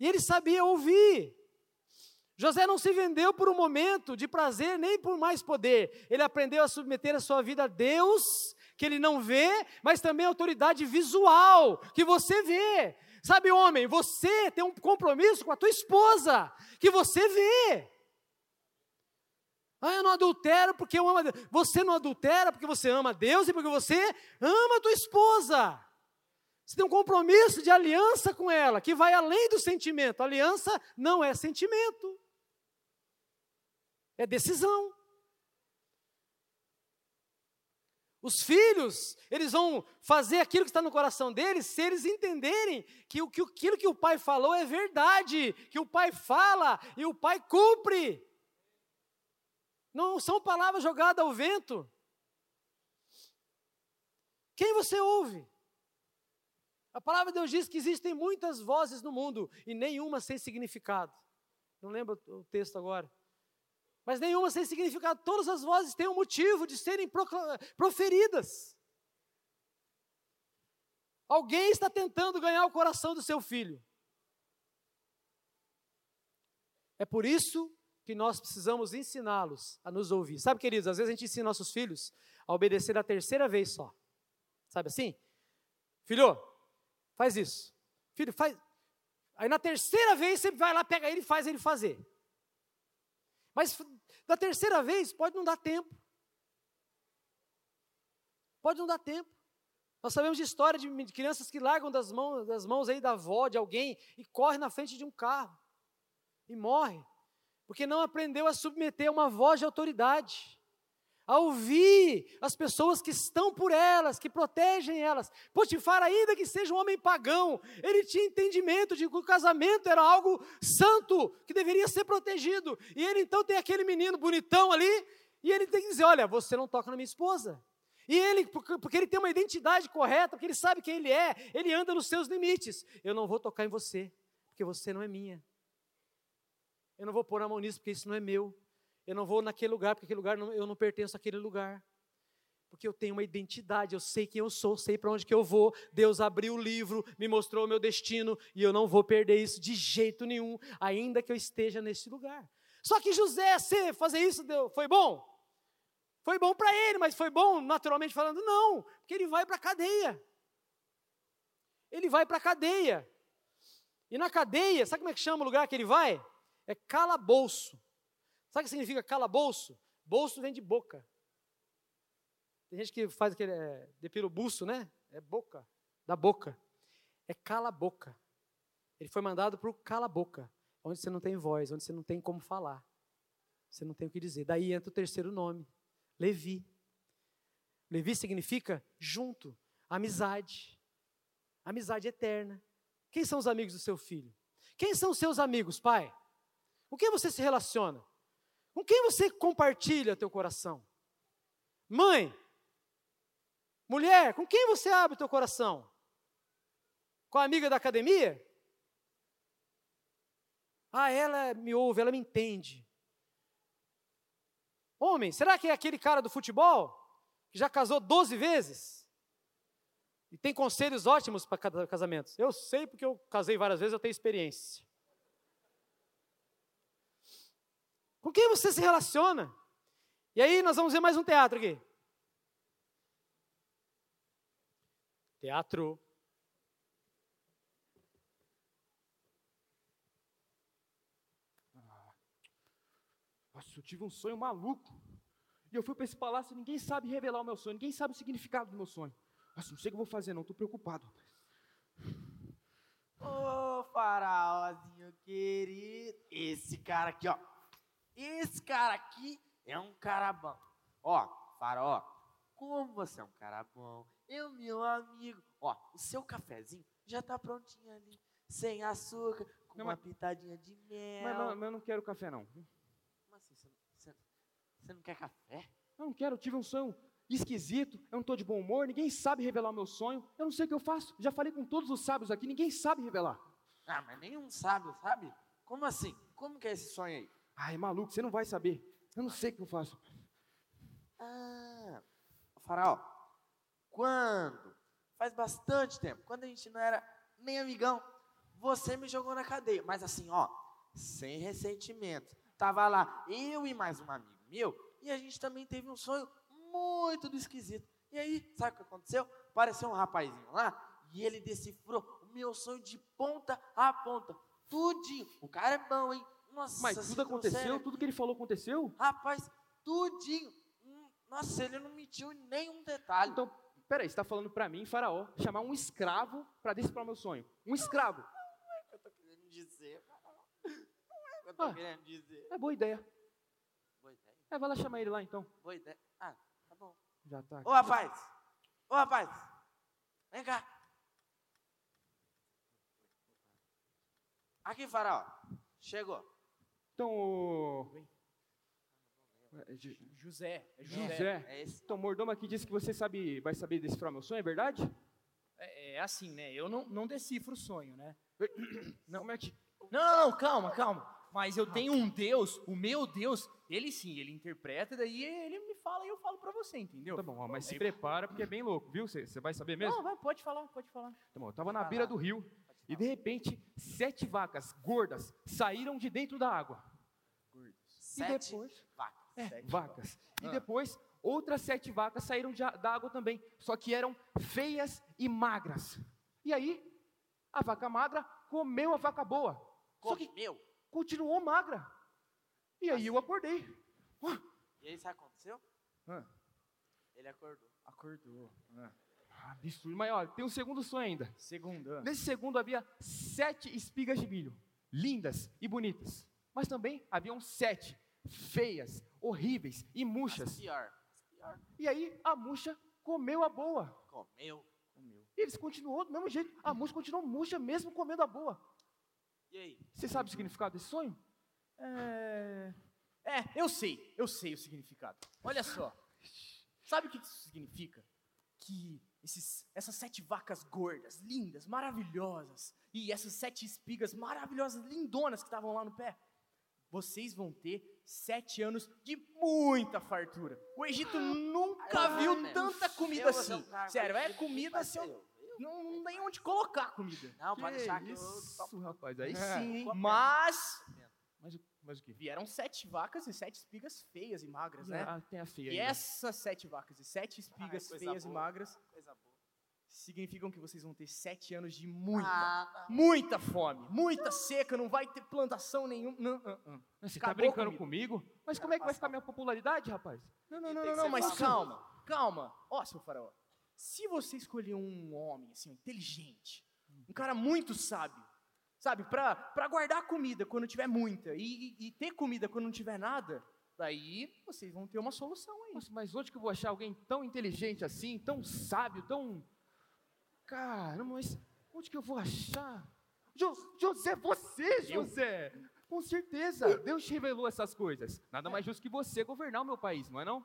A: E ele sabia ouvir. José não se vendeu por um momento de prazer nem por mais poder. Ele aprendeu a submeter a sua vida a Deus, que ele não vê, mas também a autoridade visual, que você vê. Sabe, homem, você tem um compromisso com a tua esposa, que você vê. Ah, eu não adultero porque eu amo a Deus. Você não adultera porque você ama a Deus e porque você ama a tua esposa. Você tem um compromisso de aliança com ela, que vai além do sentimento. Aliança não é sentimento. É decisão. Os filhos, eles vão fazer aquilo que está no coração deles se eles entenderem que, que aquilo que o pai falou é verdade, que o pai fala e o pai cumpre. Não são palavras jogadas ao vento. Quem você ouve? A palavra de Deus diz que existem muitas vozes no mundo e nenhuma sem significado. Não lembro o texto agora mas nenhuma sem significado. Todas as vozes têm um motivo de serem proferidas. Alguém está tentando ganhar o coração do seu filho. É por isso que nós precisamos ensiná-los a nos ouvir. Sabe, queridos, às vezes a gente ensina nossos filhos a obedecer a terceira vez só. Sabe assim? Filho, faz isso. Filho, faz. Aí na terceira vez você vai lá, pega ele e faz ele fazer. Mas da terceira vez pode não dar tempo. Pode não dar tempo. Nós sabemos de história de crianças que largam das mãos, das mãos aí da avó, de alguém, e correm na frente de um carro. E morre. Porque não aprendeu a submeter uma voz de autoridade a ouvir as pessoas que estão por elas, que protegem elas. Potifar, ainda que seja um homem pagão, ele tinha entendimento de que o casamento era algo santo, que deveria ser protegido. E ele então tem aquele menino bonitão ali, e ele tem que dizer: Olha, você não toca na minha esposa. E ele, porque ele tem uma identidade correta, porque ele sabe quem ele é, ele anda nos seus limites. Eu não vou tocar em você, porque você não é minha. Eu não vou pôr a mão nisso, porque isso não é meu. Eu não vou naquele lugar, porque aquele lugar não, eu não pertenço àquele lugar. Porque eu tenho uma identidade, eu sei quem eu sou, sei para onde que eu vou. Deus abriu o livro, me mostrou o meu destino e eu não vou perder isso de jeito nenhum, ainda que eu esteja nesse lugar. Só que José ser, fazer isso foi bom? Foi bom para ele, mas foi bom naturalmente falando? Não, porque ele vai para a cadeia. Ele vai para a cadeia. E na cadeia, sabe como é que chama o lugar que ele vai? É calabouço. Sabe o que significa calabouço? Bolso vem de boca. Tem gente que faz aquele, é, depila o buço, né? É boca, da boca. É cala-boca. Ele foi mandado para o cala-boca, onde você não tem voz, onde você não tem como falar. Você não tem o que dizer. Daí entra o terceiro nome, Levi. Levi significa junto, amizade. Amizade eterna. Quem são os amigos do seu filho? Quem são os seus amigos, pai? Com quem você se relaciona? Com quem você compartilha teu coração? Mãe, mulher, com quem você abre teu coração? Com a amiga da academia? Ah, ela me ouve, ela me entende. Homem, será que é aquele cara do futebol que já casou 12 vezes? E tem conselhos ótimos para casamentos. Eu sei porque eu casei várias vezes, eu tenho experiência. Com quem você se relaciona? E aí nós vamos ver mais um teatro aqui. Teatro.
B: Ah, nossa, eu tive um sonho maluco. E eu fui para esse palácio e ninguém sabe revelar o meu sonho, ninguém sabe o significado do meu sonho. Nossa, não sei o que eu vou fazer, não, estou preocupado.
D: Ô, oh, faraózinho querido, esse cara aqui, ó, esse cara aqui é um cara bom. Ó, Faraó, como você é um cara bom, eu, meu amigo. Ó, o seu cafezinho já tá prontinho ali, sem açúcar, com não, uma mas, pitadinha de mel.
B: Mas, mas, mas, eu não quero café, não.
D: Como assim? Você, você, você não quer café?
B: Eu não quero, eu tive um sonho esquisito, eu não estou de bom humor, ninguém sabe revelar o meu sonho, eu não sei o que eu faço. Já falei com todos os sábios aqui, ninguém sabe revelar.
D: Ah, mas nenhum sábio sabe? Como assim? Como que é esse sonho aí?
B: Ai, maluco, você não vai saber. Eu não sei o que eu faço.
D: Ah, Faraó, quando? Faz bastante tempo, quando a gente não era nem amigão, você me jogou na cadeia. Mas assim, ó, sem ressentimento. Tava lá eu e mais um amigo meu, e a gente também teve um sonho muito do esquisito. E aí, sabe o que aconteceu? Apareceu um rapazinho lá, e ele decifrou o meu sonho de ponta a ponta. Tudinho. O cara é bom, hein?
B: Nossa, Mas tudo aconteceu? Sério? Tudo que ele falou aconteceu?
D: Rapaz, tudinho. Hum, nossa, ele não mentiu em nenhum detalhe.
B: Então, peraí, você está falando para mim, faraó, chamar um escravo para decifrar o meu sonho. Um escravo.
D: Não é o que eu tô querendo dizer, Não é o que eu tô ah, querendo dizer.
B: É boa ideia.
D: Boa
E: É, vai lá chamar ele lá então.
D: Boa ideia. Ah, tá bom.
E: Já tá.
D: Ô, rapaz! Ô, rapaz! Vem cá. Aqui, Faraó. Chegou.
E: Então, o... É,
B: José. É José.
E: José.
D: É.
E: Então, o mordomo aqui disse que você sabe, vai saber decifrar meu sonho, é verdade?
B: É, é assim, né? Eu não, não decifro o sonho, né?
E: Não, como é que...
B: Não, não, não, calma, calma. Mas eu tenho um Deus, o meu Deus, ele sim, ele interpreta, daí ele me fala e eu falo pra você, entendeu?
E: Tá bom, ó, mas se prepara porque é bem louco, viu? Você você vai saber mesmo?
B: Não, vai, pode falar, pode falar.
E: Tá bom, eu tava na beira do rio e de repente sete vacas gordas saíram de dentro da água.
D: Sete
E: depois?
D: vacas.
E: É,
B: Sete
E: vacas. E
B: Ah.
E: depois outras sete vacas saíram de da água também, só que eram feias e magras. E aí a vaca magra comeu a vaca boa, só que
D: Comeu.
E: continuou magra. E aí eu acordei. Ué,
D: E aí, sabe o que aconteceu?
E: Ah.
D: Ele acordou.
B: Acordou.
E: Absurdo, mas olha, tem um segundo sonho ainda.
B: Segunda.
E: Nesse segundo havia sete espigas de milho, lindas e bonitas. Mas também haviam sete, feias, horríveis e murchas.
D: pior. Pior.
E: E aí a murcha comeu a boa.
D: Comeu.
E: E eles continuou do mesmo jeito. A murcha continuou murcha mesmo comendo a boa.
D: E aí?
E: Você sabe o significado desse sonho?
B: É... é, eu sei, eu sei o significado. Olha só. Sabe o que isso significa? Que esses, essas sete vacas gordas, lindas, maravilhosas, e essas sete espigas maravilhosas, lindonas que estavam lá no pé, vocês vão ter sete anos de muita fartura. O Egito nunca
D: Ah,
B: viu
D: né?
B: tanta comida
D: Eu
B: assim. Sério, é comida assim,
D: eu- eu-
B: não, não tem onde colocar comida.
D: Não, pode deixar que eu
E: isso,
D: topo.
E: rapaz. Aí
B: É,
E: sim, hein?
B: Mas
E: Mas, o- mas o que?
B: vieram sete vacas e sete espigas feias e magras, né?
E: Ah, tem a feia
B: E
E: ainda.
B: essas sete vacas e sete espigas feias e
D: boa.
B: magras
D: Coisa boa.
B: Significam que vocês vão ter sete anos de muita,
D: Ah,
B: muita fome, muita seca, não vai ter plantação nenhuma. Não, não, não.
E: Você tá
B: Acabou
E: brincando
B: comigo.
E: comigo? Mas como é que vai ficar minha popularidade, rapaz?
B: Não, não, não, não, não, mas
D: fácil.
B: calma, calma. Ó, seu faraó, se você escolher um homem, assim, inteligente, um cara muito sábio, sabe, pra, pra guardar comida quando tiver muita e, e- e ter comida quando não tiver nada, daí vocês vão ter uma solução aí.
E: Nossa, mas onde que eu vou achar alguém tão inteligente assim, tão sábio, tão. Caramba, mas onde que eu vou achar? Jo- José, você, José! Com certeza, Deus te revelou essas coisas. Nada mais justo que você governar o meu país, não é não?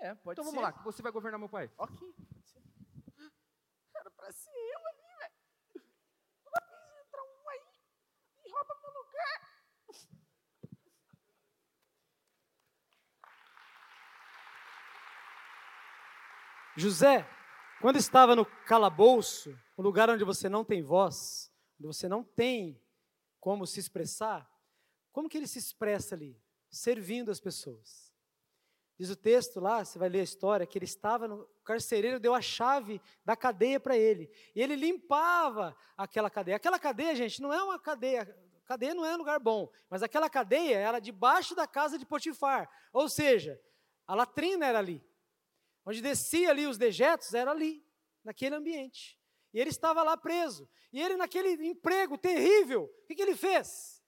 B: É, pode
E: então
B: ser.
E: vamos lá, que você vai governar meu país.
B: Ok. pode ser.
D: Era pra ser eu ali, velho. Toda vez entra um aí e rouba meu lugar.
A: José, quando estava no calabouço, o lugar onde você não tem voz, onde você não tem como se expressar, como que ele se expressa ali? Servindo as pessoas. Diz o texto lá, você vai ler a história, que ele estava no o carcereiro, deu a chave da cadeia para ele. E ele limpava aquela cadeia. Aquela cadeia, gente, não é uma cadeia. Cadeia não é um lugar bom, mas aquela cadeia era debaixo da casa de Potifar. Ou seja, a latrina era ali. Onde descia ali os dejetos, era ali, naquele ambiente. E ele estava lá preso. E ele, naquele emprego terrível, o que, que ele fez?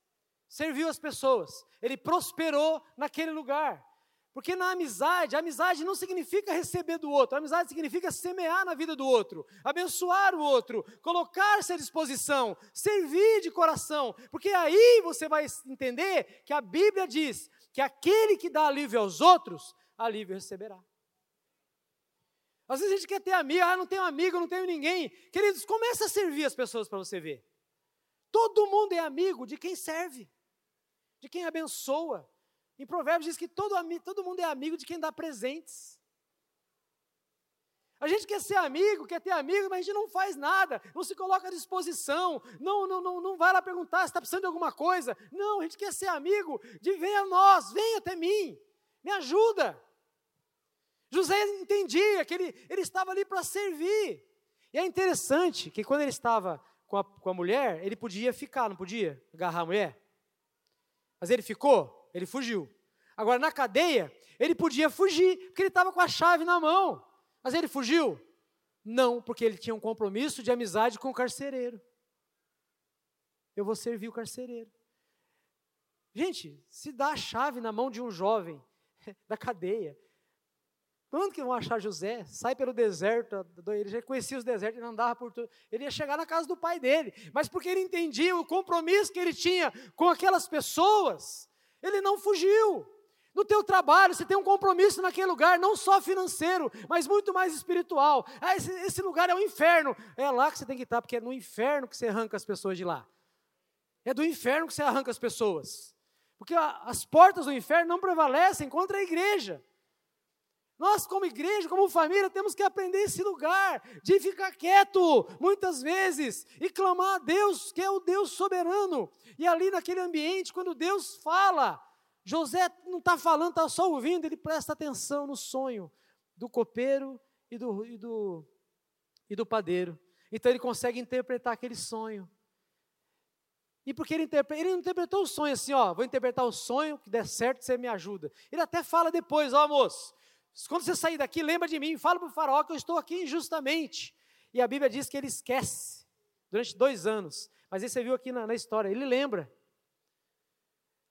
A: Serviu as pessoas. Ele prosperou naquele lugar. Porque na amizade, a amizade não significa receber do outro, a amizade significa semear na vida do outro, abençoar o outro, colocar-se à disposição, servir de coração. Porque aí você vai entender que a Bíblia diz que aquele que dá alívio aos outros, alívio receberá. Às vezes a gente quer ter amigo, ah, não tenho amigo, não tenho ninguém. Queridos, comece a servir as pessoas para você ver. Todo mundo é amigo de quem serve, de quem abençoa. Em Provérbios diz que todo, todo mundo é amigo de quem dá presentes. A gente quer ser amigo, quer ter amigo, mas a gente não faz nada, não se coloca à disposição, não, não, não, não vai lá perguntar se está precisando de alguma coisa. Não, a gente quer ser amigo de venha a nós, venha até mim, me ajuda. José entendia que ele, ele estava ali para servir. E é interessante que quando ele estava com a, com a mulher, ele podia ficar, não podia? Agarrar a mulher. Mas ele ficou, ele fugiu. Agora, na cadeia, ele podia fugir, porque ele estava com a chave na mão. Mas ele fugiu? Não, porque ele tinha um compromisso de amizade com o carcereiro. Eu vou servir o carcereiro. Gente, se dá a chave na mão de um jovem, da cadeia. Quando que vão achar José? Sai pelo deserto, ele já conhecia os desertos, ele andava por tudo. Ele ia chegar na casa do pai dele, mas porque ele entendia o compromisso que ele tinha com aquelas pessoas, ele não fugiu. No teu trabalho, você tem um compromisso naquele lugar, não só financeiro, mas muito mais espiritual. Ah, esse, esse lugar é o inferno. É lá que você tem que estar, porque é no inferno que você arranca as pessoas de lá. É do inferno que você arranca as pessoas. Porque a, as portas do inferno não prevalecem contra a igreja. Nós, como igreja, como família, temos que aprender esse lugar de ficar quieto, muitas vezes, e clamar a Deus, que é o Deus soberano. E ali naquele ambiente, quando Deus fala, José não está falando, está só ouvindo, ele presta atenção no sonho do copeiro e do, e do, e do padeiro. Então ele consegue interpretar aquele sonho. E porque ele, interpre... ele não interpretou o sonho assim, ó, vou interpretar o sonho, que der certo, você me ajuda. Ele até fala depois, ó moço, quando você sair daqui, lembra de mim, fala para o faraó que eu estou aqui injustamente. E a Bíblia diz que ele esquece durante dois anos. Mas aí você viu aqui na, na história, ele lembra.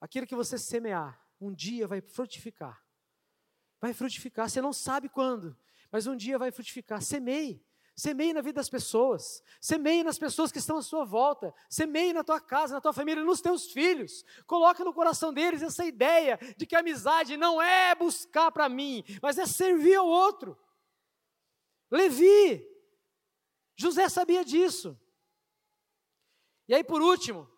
A: Aquilo que você semear, um dia vai frutificar. Vai frutificar, você não sabe quando, mas um dia vai frutificar. Semeie. Semeie na vida das pessoas, semeie nas pessoas que estão à sua volta, semeie na tua casa, na tua família, nos teus filhos. Coloca no coração deles essa ideia de que a amizade não é buscar para mim, mas é servir ao outro. Levi, José sabia disso. E aí, por último,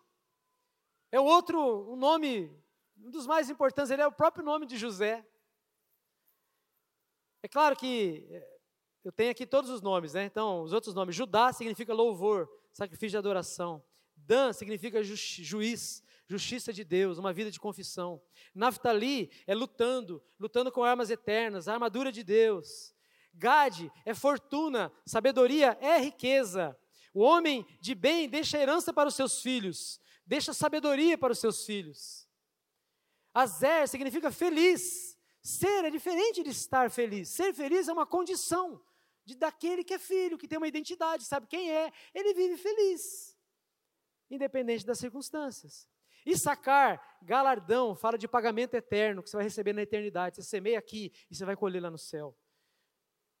A: é outro, um nome, um dos mais importantes, ele é o próprio nome de José. É claro que eu tenho aqui todos os nomes, né? Então, os outros nomes. Judá significa louvor, sacrifício de adoração. Dan significa ju juiz, justiça de Deus, uma vida de confissão. Naftali é lutando, lutando com armas eternas, a armadura de Deus. Gade é fortuna, sabedoria é riqueza. O homem de bem deixa herança para os seus filhos deixa sabedoria para os seus filhos. Azer significa feliz. Ser é diferente de estar feliz. Ser feliz é uma condição de daquele que é filho, que tem uma identidade, sabe quem é, ele vive feliz, independente das circunstâncias. E sacar, galardão, fala de pagamento eterno que você vai receber na eternidade. Você semeia aqui e você vai colher lá no céu.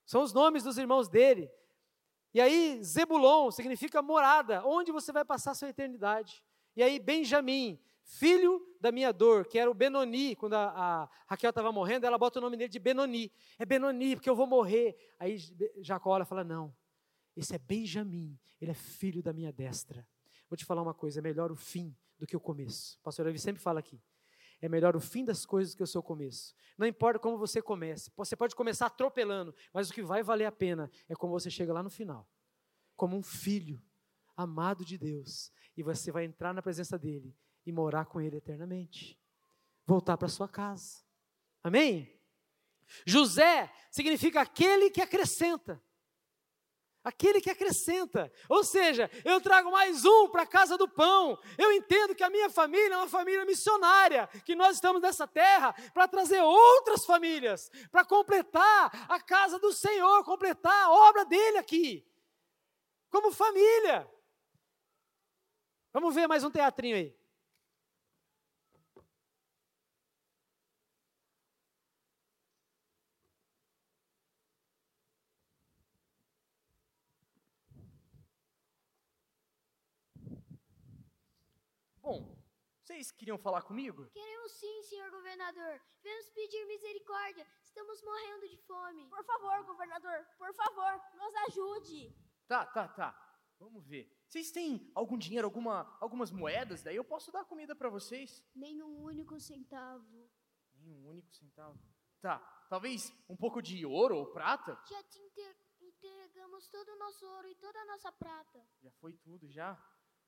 A: São os nomes dos irmãos dele. E aí, Zebulon significa morada, onde você vai passar a sua eternidade. E aí, Benjamim, filho da minha dor, que era o Benoni, quando a, a Raquel estava morrendo, ela bota o nome dele de Benoni. É Benoni, porque eu vou morrer. Aí Jacó olha e fala: Não, esse é Benjamim, ele é filho da minha destra. Vou te falar uma coisa: é melhor o fim do que o começo. O pastor Davi sempre fala aqui. É melhor o fim das coisas do que o seu começo. Não importa como você comece. Você pode começar atropelando, mas o que vai valer a pena é como você chega lá no final. Como um filho amado de Deus, e você vai entrar na presença dele e morar com ele eternamente. Voltar para sua casa. Amém? José significa aquele que acrescenta. Aquele que acrescenta. Ou seja, eu trago mais um para a casa do pão. Eu entendo que a minha família é uma família missionária, que nós estamos nessa terra para trazer outras famílias, para completar a casa do Senhor, completar a obra dele aqui. Como família. Vamos ver mais um teatrinho aí.
B: Bom, vocês queriam falar comigo?
F: Queremos sim, senhor governador. Vamos pedir misericórdia. Estamos morrendo de fome.
C: Por favor, governador, por favor, nos ajude.
B: Tá, tá, tá. Vamos ver. Vocês têm algum dinheiro, alguma, algumas moedas? Daí eu posso dar comida para vocês.
F: Nem um único centavo.
B: Nem um único centavo. Tá, talvez um pouco de ouro ou prata?
F: Já te entregamos todo o nosso ouro e toda a nossa prata.
B: Já foi tudo, já?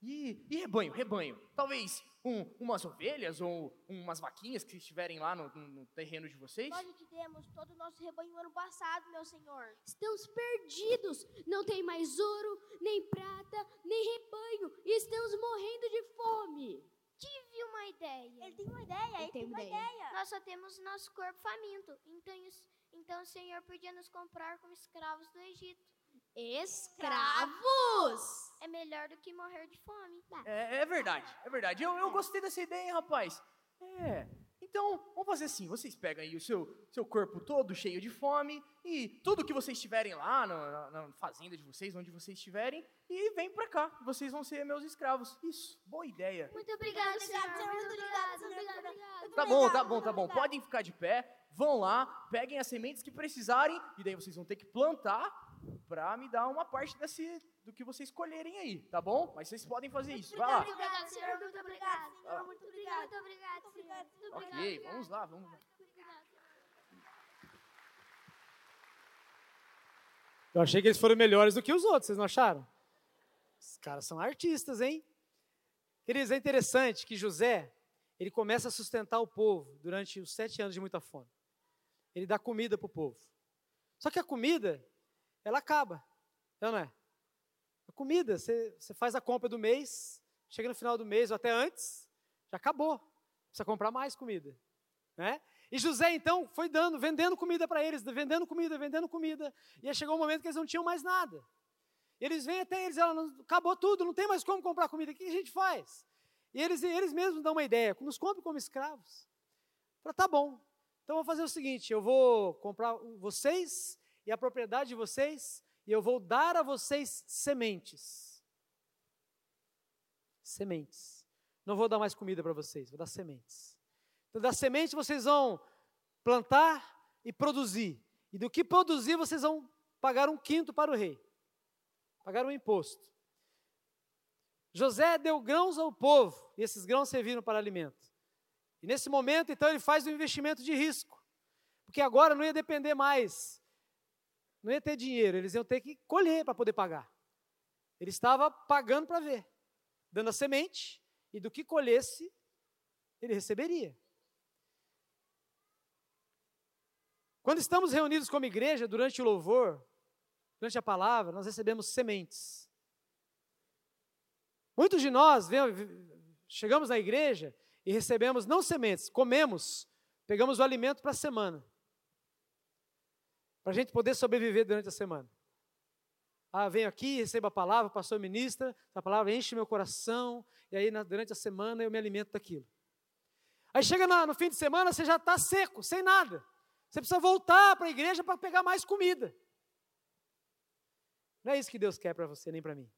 B: E, e rebanho, rebanho. Talvez um, umas ovelhas ou umas vaquinhas que estiverem lá no, no, terreno de vocês?
C: Nós demos todo o nosso rebanho ano passado, meu senhor.
F: Estamos perdidos. Não tem mais ouro, nem prata, nem rebanho. E estamos morrendo de fome. Tive uma ideia.
C: Ele tem uma ideia, ele, ele tem uma ideia. ideia.
F: Nós só temos nosso corpo faminto. Então, então o Senhor podia nos comprar como escravos do Egito.
C: Escravos?
F: É melhor do que morrer de fome.
B: É, é verdade, é verdade. Eu, eu gostei dessa ideia, rapaz. É. Então, vamos fazer assim: vocês pegam aí o seu, seu corpo todo cheio de fome e tudo que vocês tiverem lá na, na- na fazenda de vocês, onde vocês estiverem, e vem pra cá. Vocês vão ser meus escravos. Isso, boa ideia.
F: Muito obrigada, senhor. Muito obrigada, obrigada, obrigada.
B: Tá bom, tá bom, tá bom. Podem ficar de pé, vão lá, peguem as sementes que precisarem, e daí vocês vão ter que plantar pra me dar uma parte desse, do que vocês colherem aí, tá bom? Mas vocês podem fazer isso. Vai lá.
F: Muito obrigada, senhor. Muito
B: lá.
F: senhor. Muito obrigada. Muito obrigada, senhor. Muito
B: Ok,
F: obrigada.
B: vamos lá, vamos lá.
F: Muito.
A: Eu achei que eles foram melhores do que os outros, vocês não acharam? Os caras são artistas, hein? Queridos, é interessante que José, ele começa a sustentar o povo durante os sete anos de muita fome. Ele dá comida para o povo. Só que a comida, ela acaba, é não é? A comida, você, você faz a compra do mês, chega no final do mês ou até antes, já acabou. Precisa comprar mais comida, né? E José, então, foi dando, vendendo comida para eles, vendendo comida, vendendo comida. E aí chegou um momento que eles não tinham mais nada. E eles vêm até eles, ela, acabou tudo, não tem mais como comprar comida, o que a gente faz? E eles, eles mesmos dão uma ideia, nos compre como escravos. Fala, tá bom, então vou fazer o seguinte, eu vou comprar vocês e a propriedade de vocês, e eu vou dar a vocês sementes. Sementes. Não vou dar mais comida para vocês, vou dar sementes. Então, das sementes vocês vão plantar e produzir. E do que produzir, vocês vão pagar um quinto para o rei. Pagar um imposto. José deu grãos ao povo, e esses grãos serviram para alimento. E nesse momento, então, ele faz um investimento de risco. Porque agora não ia depender mais, não ia ter dinheiro, eles iam ter que colher para poder pagar. Ele estava pagando para ver, dando a semente, e do que colhesse, ele receberia. Quando estamos reunidos como igreja, durante o louvor, durante a palavra, nós recebemos sementes. Muitos de nós vem- chegamos na igreja e recebemos não sementes, comemos, pegamos o alimento para a semana. Para a gente poder sobreviver durante a semana. Ah, venho aqui, recebo a palavra, o pastor ministra, a palavra enche meu coração, e aí na- durante a semana eu me alimento daquilo. Aí chega na- no fim de semana, você já está seco, sem nada. Você precisa voltar para a igreja para pegar mais comida. Não é isso que Deus quer para você, nem para mim.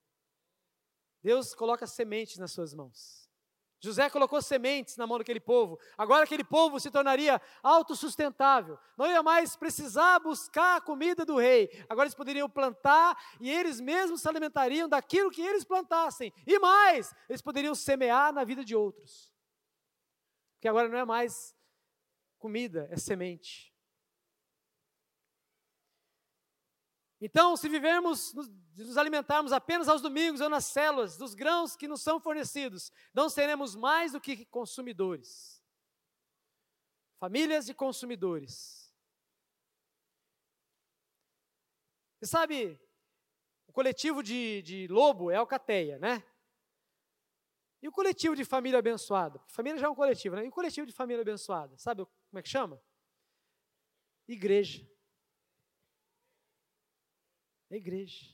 A: Deus coloca sementes nas suas mãos. José colocou sementes na mão daquele povo. Agora aquele povo se tornaria autossustentável. Não ia mais precisar buscar a comida do rei. Agora eles poderiam plantar e eles mesmos se alimentariam daquilo que eles plantassem. E mais, eles poderiam semear na vida de outros. Porque agora não é mais comida, é semente. Então, se vivermos, nos, alimentarmos apenas aos domingos ou nas células dos grãos que nos são fornecidos, não seremos mais do que consumidores. Famílias de consumidores. Você sabe, o coletivo de, de lobo é Alcateia, né? E o coletivo de família abençoada? Família já é um coletivo, né? E o coletivo de família abençoada? Sabe como é que chama? Igreja. Igreja.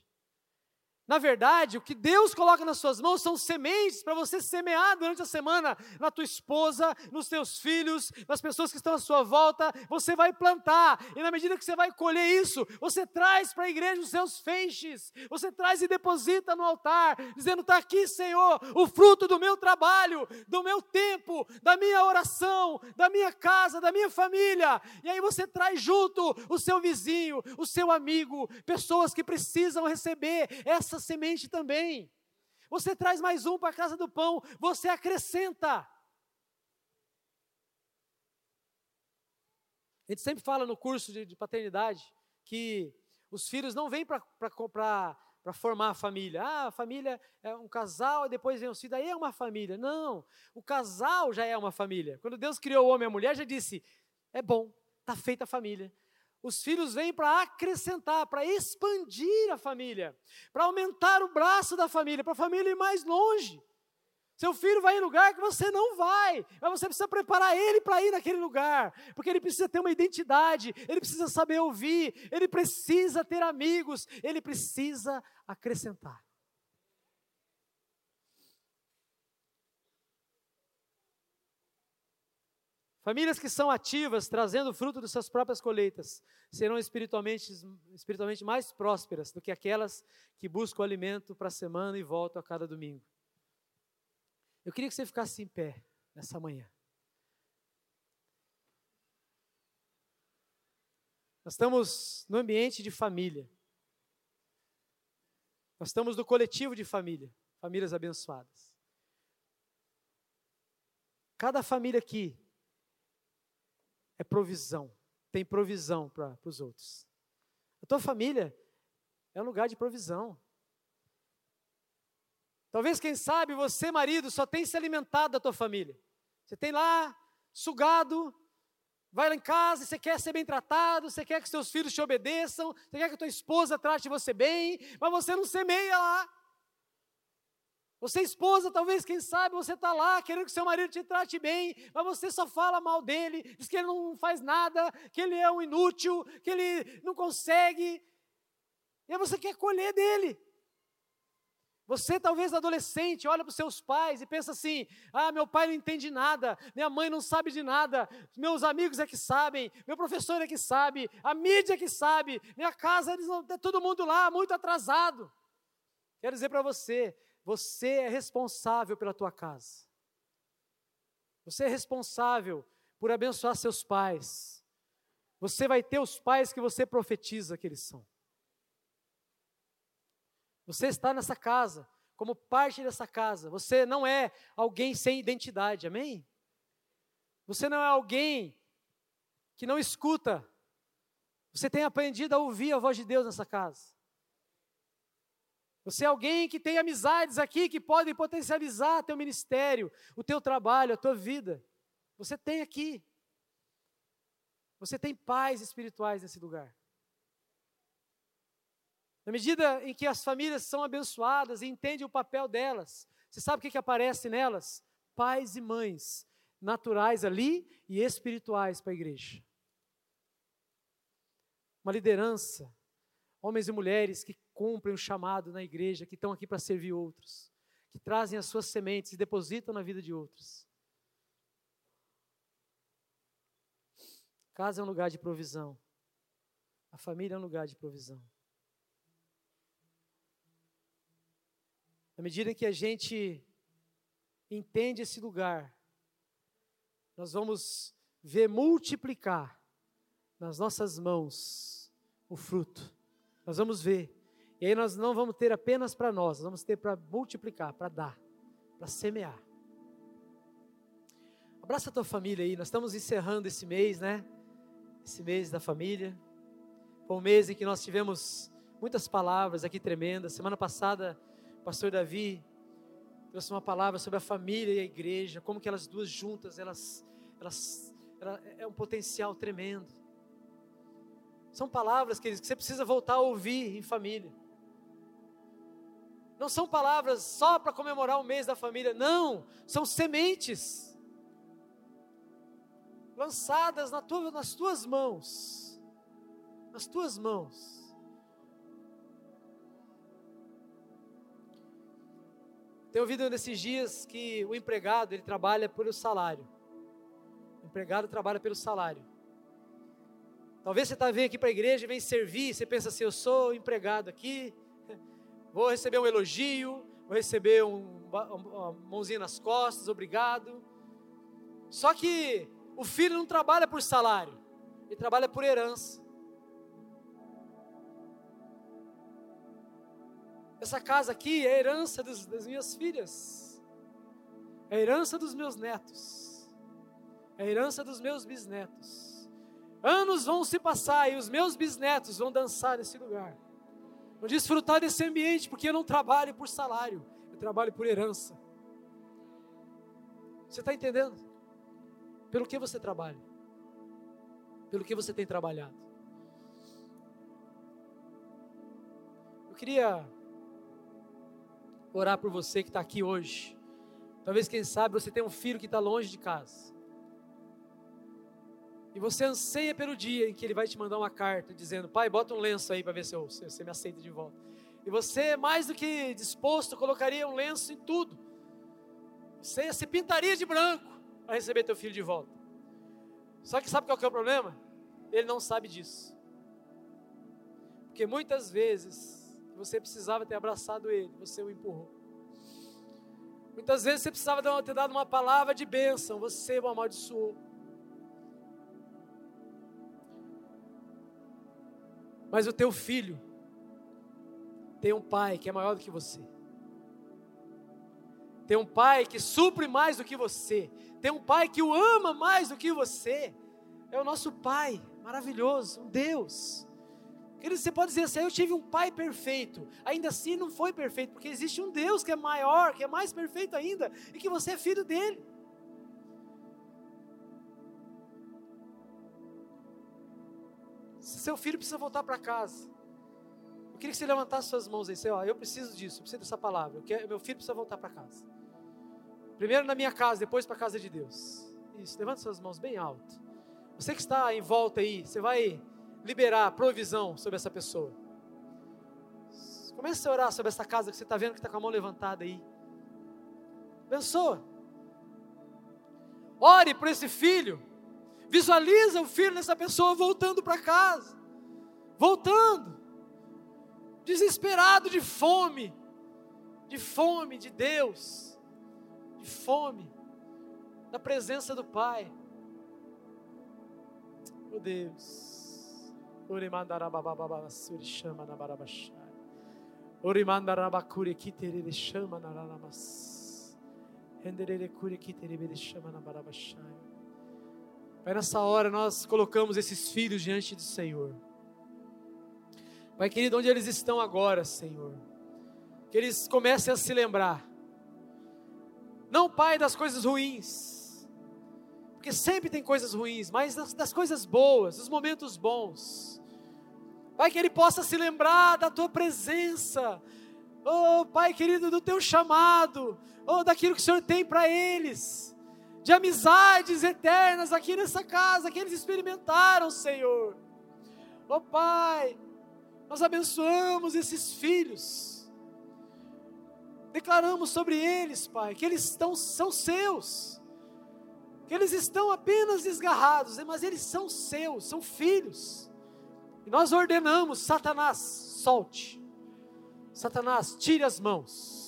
A: Na verdade, o que Deus coloca nas suas mãos são sementes para você semear durante a semana na tua esposa, nos teus filhos, nas pessoas que estão à sua volta. Você vai plantar, e na medida que você vai colher isso, você traz para a igreja os seus feixes, você traz e deposita no altar, dizendo: Está aqui, Senhor, o fruto do meu trabalho, do meu tempo, da minha oração, da minha casa, da minha família. E aí você traz junto o seu vizinho, o seu amigo, pessoas que precisam receber essa semente também. Você traz mais um para a casa do pão, você acrescenta. A gente sempre fala no curso de, de paternidade que os filhos não vêm para formar a família. Ah, a família é um casal e depois vem os filhos, aí é uma família. Não, o casal já é uma família. Quando Deus criou o homem e a mulher, já disse: é bom, está feita a família. Os filhos vêm para acrescentar, para expandir a família, para aumentar o braço da família, para a família ir mais longe. Seu filho vai em lugar que você não vai, mas você precisa preparar ele para ir naquele lugar, porque ele precisa ter uma identidade, ele precisa saber ouvir, ele precisa ter amigos, ele precisa acrescentar. Famílias que são ativas, trazendo fruto de suas próprias colheitas, serão espiritualmente, espiritualmente mais prósperas do que aquelas que buscam alimento para a semana e voltam a cada domingo. Eu queria que você ficasse em pé nessa manhã. Nós estamos no ambiente de família. Nós estamos no coletivo de família, famílias abençoadas. Cada família aqui é provisão, tem provisão para os outros. A tua família é um lugar de provisão. Talvez, quem sabe, você, marido, só tem se alimentado da tua família. Você tem lá sugado, vai lá em casa, você quer ser bem tratado, você quer que seus filhos te obedeçam, você quer que tua esposa trate você bem, mas você não semeia lá. Você, esposa, talvez, quem sabe, você está lá querendo que seu marido te trate bem, mas você só fala mal dele, diz que ele não faz nada, que ele é um inútil, que ele não consegue. E aí você quer colher dele. Você, talvez adolescente, olha para os seus pais e pensa assim: ah, meu pai não entende nada, minha mãe não sabe de nada, meus amigos é que sabem, meu professor é que sabe, a mídia é que sabe, minha casa, eles não, é todo mundo lá, muito atrasado. Quero dizer para você, você é responsável pela tua casa. Você é responsável por abençoar seus pais. Você vai ter os pais que você profetiza que eles são. Você está nessa casa, como parte dessa casa. Você não é alguém sem identidade, amém? Você não é alguém que não escuta. Você tem aprendido a ouvir a voz de Deus nessa casa. Você é alguém que tem amizades aqui que podem potencializar teu ministério, o teu trabalho, a tua vida. Você tem aqui. Você tem pais espirituais nesse lugar. Na medida em que as famílias são abençoadas e entendem o papel delas, você sabe o que, que aparece nelas? Pais e mães naturais ali e espirituais para a igreja. Uma liderança, homens e mulheres que cumprem o chamado na igreja, que estão aqui para servir outros, que trazem as suas sementes e depositam na vida de outros. Casa é um lugar de provisão. A família é um lugar de provisão. Na medida que a gente entende esse lugar, nós vamos ver multiplicar nas nossas mãos o fruto. Nós vamos ver e aí nós não vamos ter apenas para nós, vamos ter para multiplicar, para dar, para semear. Abraça a tua família aí, nós estamos encerrando esse mês, né? Esse mês da família. Foi um mês em que nós tivemos muitas palavras aqui tremendas. Semana passada, o pastor Davi trouxe uma palavra sobre a família e a igreja, como que elas duas juntas, elas, elas, elas é um potencial tremendo. São palavras que você precisa voltar a ouvir em família. Não são palavras só para comemorar o mês da família, não, são sementes lançadas na tua, nas tuas mãos. Nas tuas mãos. Tenho ouvido nesses dias que o empregado ele trabalha pelo salário. O empregado trabalha pelo salário. Talvez você está vindo aqui para a igreja e vem servir, você pensa assim, eu sou empregado aqui, Vou receber um elogio, vou receber um, uma mãozinha nas costas, obrigado. Só que o filho não trabalha por salário, ele trabalha por herança. Essa casa aqui é a herança dos, das minhas filhas, é a herança dos meus netos, é a herança dos meus bisnetos. Anos vão se passar e os meus bisnetos vão dançar nesse lugar. Vou desfrutar desse ambiente, porque eu não trabalho por salário, eu trabalho por herança. Você está entendendo? Pelo que você trabalha? Pelo que você tem trabalhado? Eu queria orar por você que está aqui hoje. Talvez, quem sabe, você tem um filho que está longe de casa. E você anseia pelo dia em que ele vai te mandar uma carta dizendo: Pai, bota um lenço aí para ver se, eu, se você me aceita de volta. E você, mais do que disposto, colocaria um lenço em tudo. Você se pintaria de branco para receber teu filho de volta. Só que sabe qual que é o problema? Ele não sabe disso. Porque muitas vezes você precisava ter abraçado ele, você o empurrou. Muitas vezes você precisava ter dado uma palavra de bênção, você o amaldiçoou. Mas o teu filho tem um pai que é maior do que você. Tem um pai que supre mais do que você. Tem um pai que o ama mais do que você. É o nosso pai, maravilhoso, um Deus. Querido, você pode dizer assim: eu tive um pai perfeito. Ainda assim não foi perfeito, porque existe um Deus que é maior, que é mais perfeito ainda, e que você é filho dele. Seu filho precisa voltar para casa. Eu queria que você levantasse suas mãos você, ó, eu preciso disso, eu preciso dessa palavra. Eu quero, meu filho precisa voltar para casa. Primeiro na minha casa, depois para a casa de Deus. Isso, levante suas mãos bem alto. Você que está em volta aí, você vai liberar provisão sobre essa pessoa. Comece a orar sobre essa casa que você está vendo que está com a mão levantada aí. Abençoa. Ore por esse filho. Visualiza o filho dessa pessoa voltando para casa. Voltando. Desesperado de fome. De fome de Deus. De fome da presença do Pai. Oh Deus. Chama na barabachai. Urimandarabakuri kiterere chama na ranamas. Renderere kuri kiterere chama na barabachai. Pai, nessa hora nós colocamos esses filhos diante do Senhor. Pai querido, onde eles estão agora, Senhor? Que eles comecem a se lembrar. Não, Pai, das coisas ruins. Porque sempre tem coisas ruins, mas das, das coisas boas, dos momentos bons. Pai, que ele possa se lembrar da tua presença. Oh, Pai querido, do teu chamado. Oh, daquilo que o Senhor tem para eles. De amizades eternas aqui nessa casa que eles experimentaram, Senhor. Oh, Pai, nós abençoamos esses filhos. Declaramos sobre eles, Pai, que eles estão, são seus. Que eles estão apenas desgarrados, mas eles são seus, são filhos. E nós ordenamos: Satanás, solte. Satanás, tire as mãos.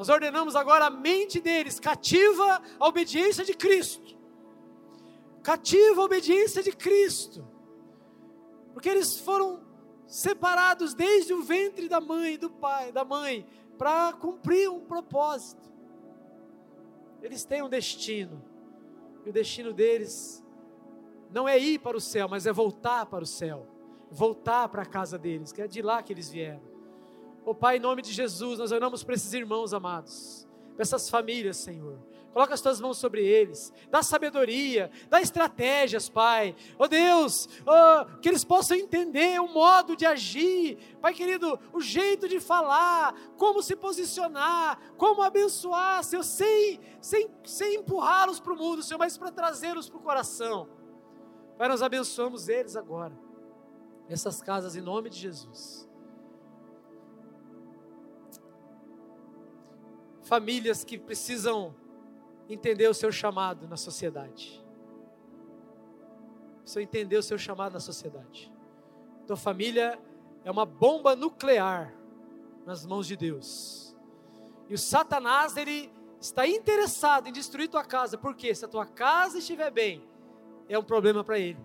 A: Nós ordenamos agora a mente deles cativa à obediência de Cristo. Cativa a obediência de Cristo. Porque eles foram separados desde o ventre da mãe, do pai, da mãe, para cumprir um propósito. Eles têm um destino. E o destino deles não é ir para o céu, mas é voltar para o céu, voltar para a casa deles, que é de lá que eles vieram. Oh Pai, em nome de Jesus, nós oramos para esses irmãos amados, para essas famílias, Senhor. Coloca as tuas mãos sobre eles, dá sabedoria, dá estratégias, Pai. Oh Deus, oh, que eles possam entender o modo de agir, Pai querido, o jeito de falar, como se posicionar, como abençoar, Senhor, sem, sem, sem empurrá-los para o mundo, Senhor, mas para trazê-los para o coração. Pai, nós abençoamos eles agora, essas casas, em nome de Jesus. Famílias que precisam entender o seu chamado na sociedade. Precisam entender o seu chamado na sociedade. Tua família é uma bomba nuclear nas mãos de Deus. E o Satanás, ele está interessado em destruir tua casa, porque se a tua casa estiver bem, é um problema para ele.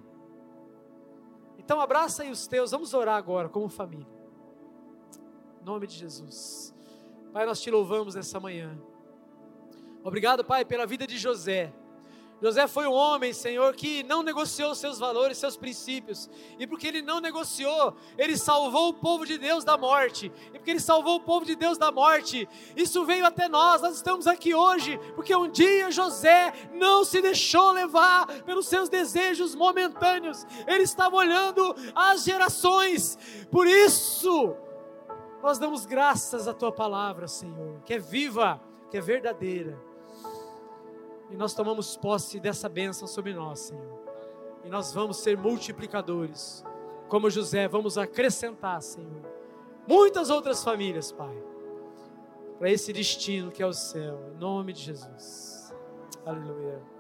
A: Então abraça aí os teus, vamos orar agora como família. Em nome de Jesus. Pai, nós te louvamos nessa manhã. Obrigado, Pai, pela vida de José. José foi um homem, Senhor, que não negociou seus valores, seus princípios. E porque ele não negociou, ele salvou o povo de Deus da morte. E porque ele salvou o povo de Deus da morte, isso veio até nós. Nós estamos aqui hoje porque um dia José não se deixou levar pelos seus desejos momentâneos. Ele estava olhando as gerações. Por isso, nós damos graças à tua palavra, Senhor, que é viva, que é verdadeira e nós tomamos posse dessa bênção sobre nós, Senhor. E nós vamos ser multiplicadores. Como José, vamos acrescentar, Senhor, muitas outras famílias, Pai, para esse destino que é o céu. Em nome de Jesus. Aleluia.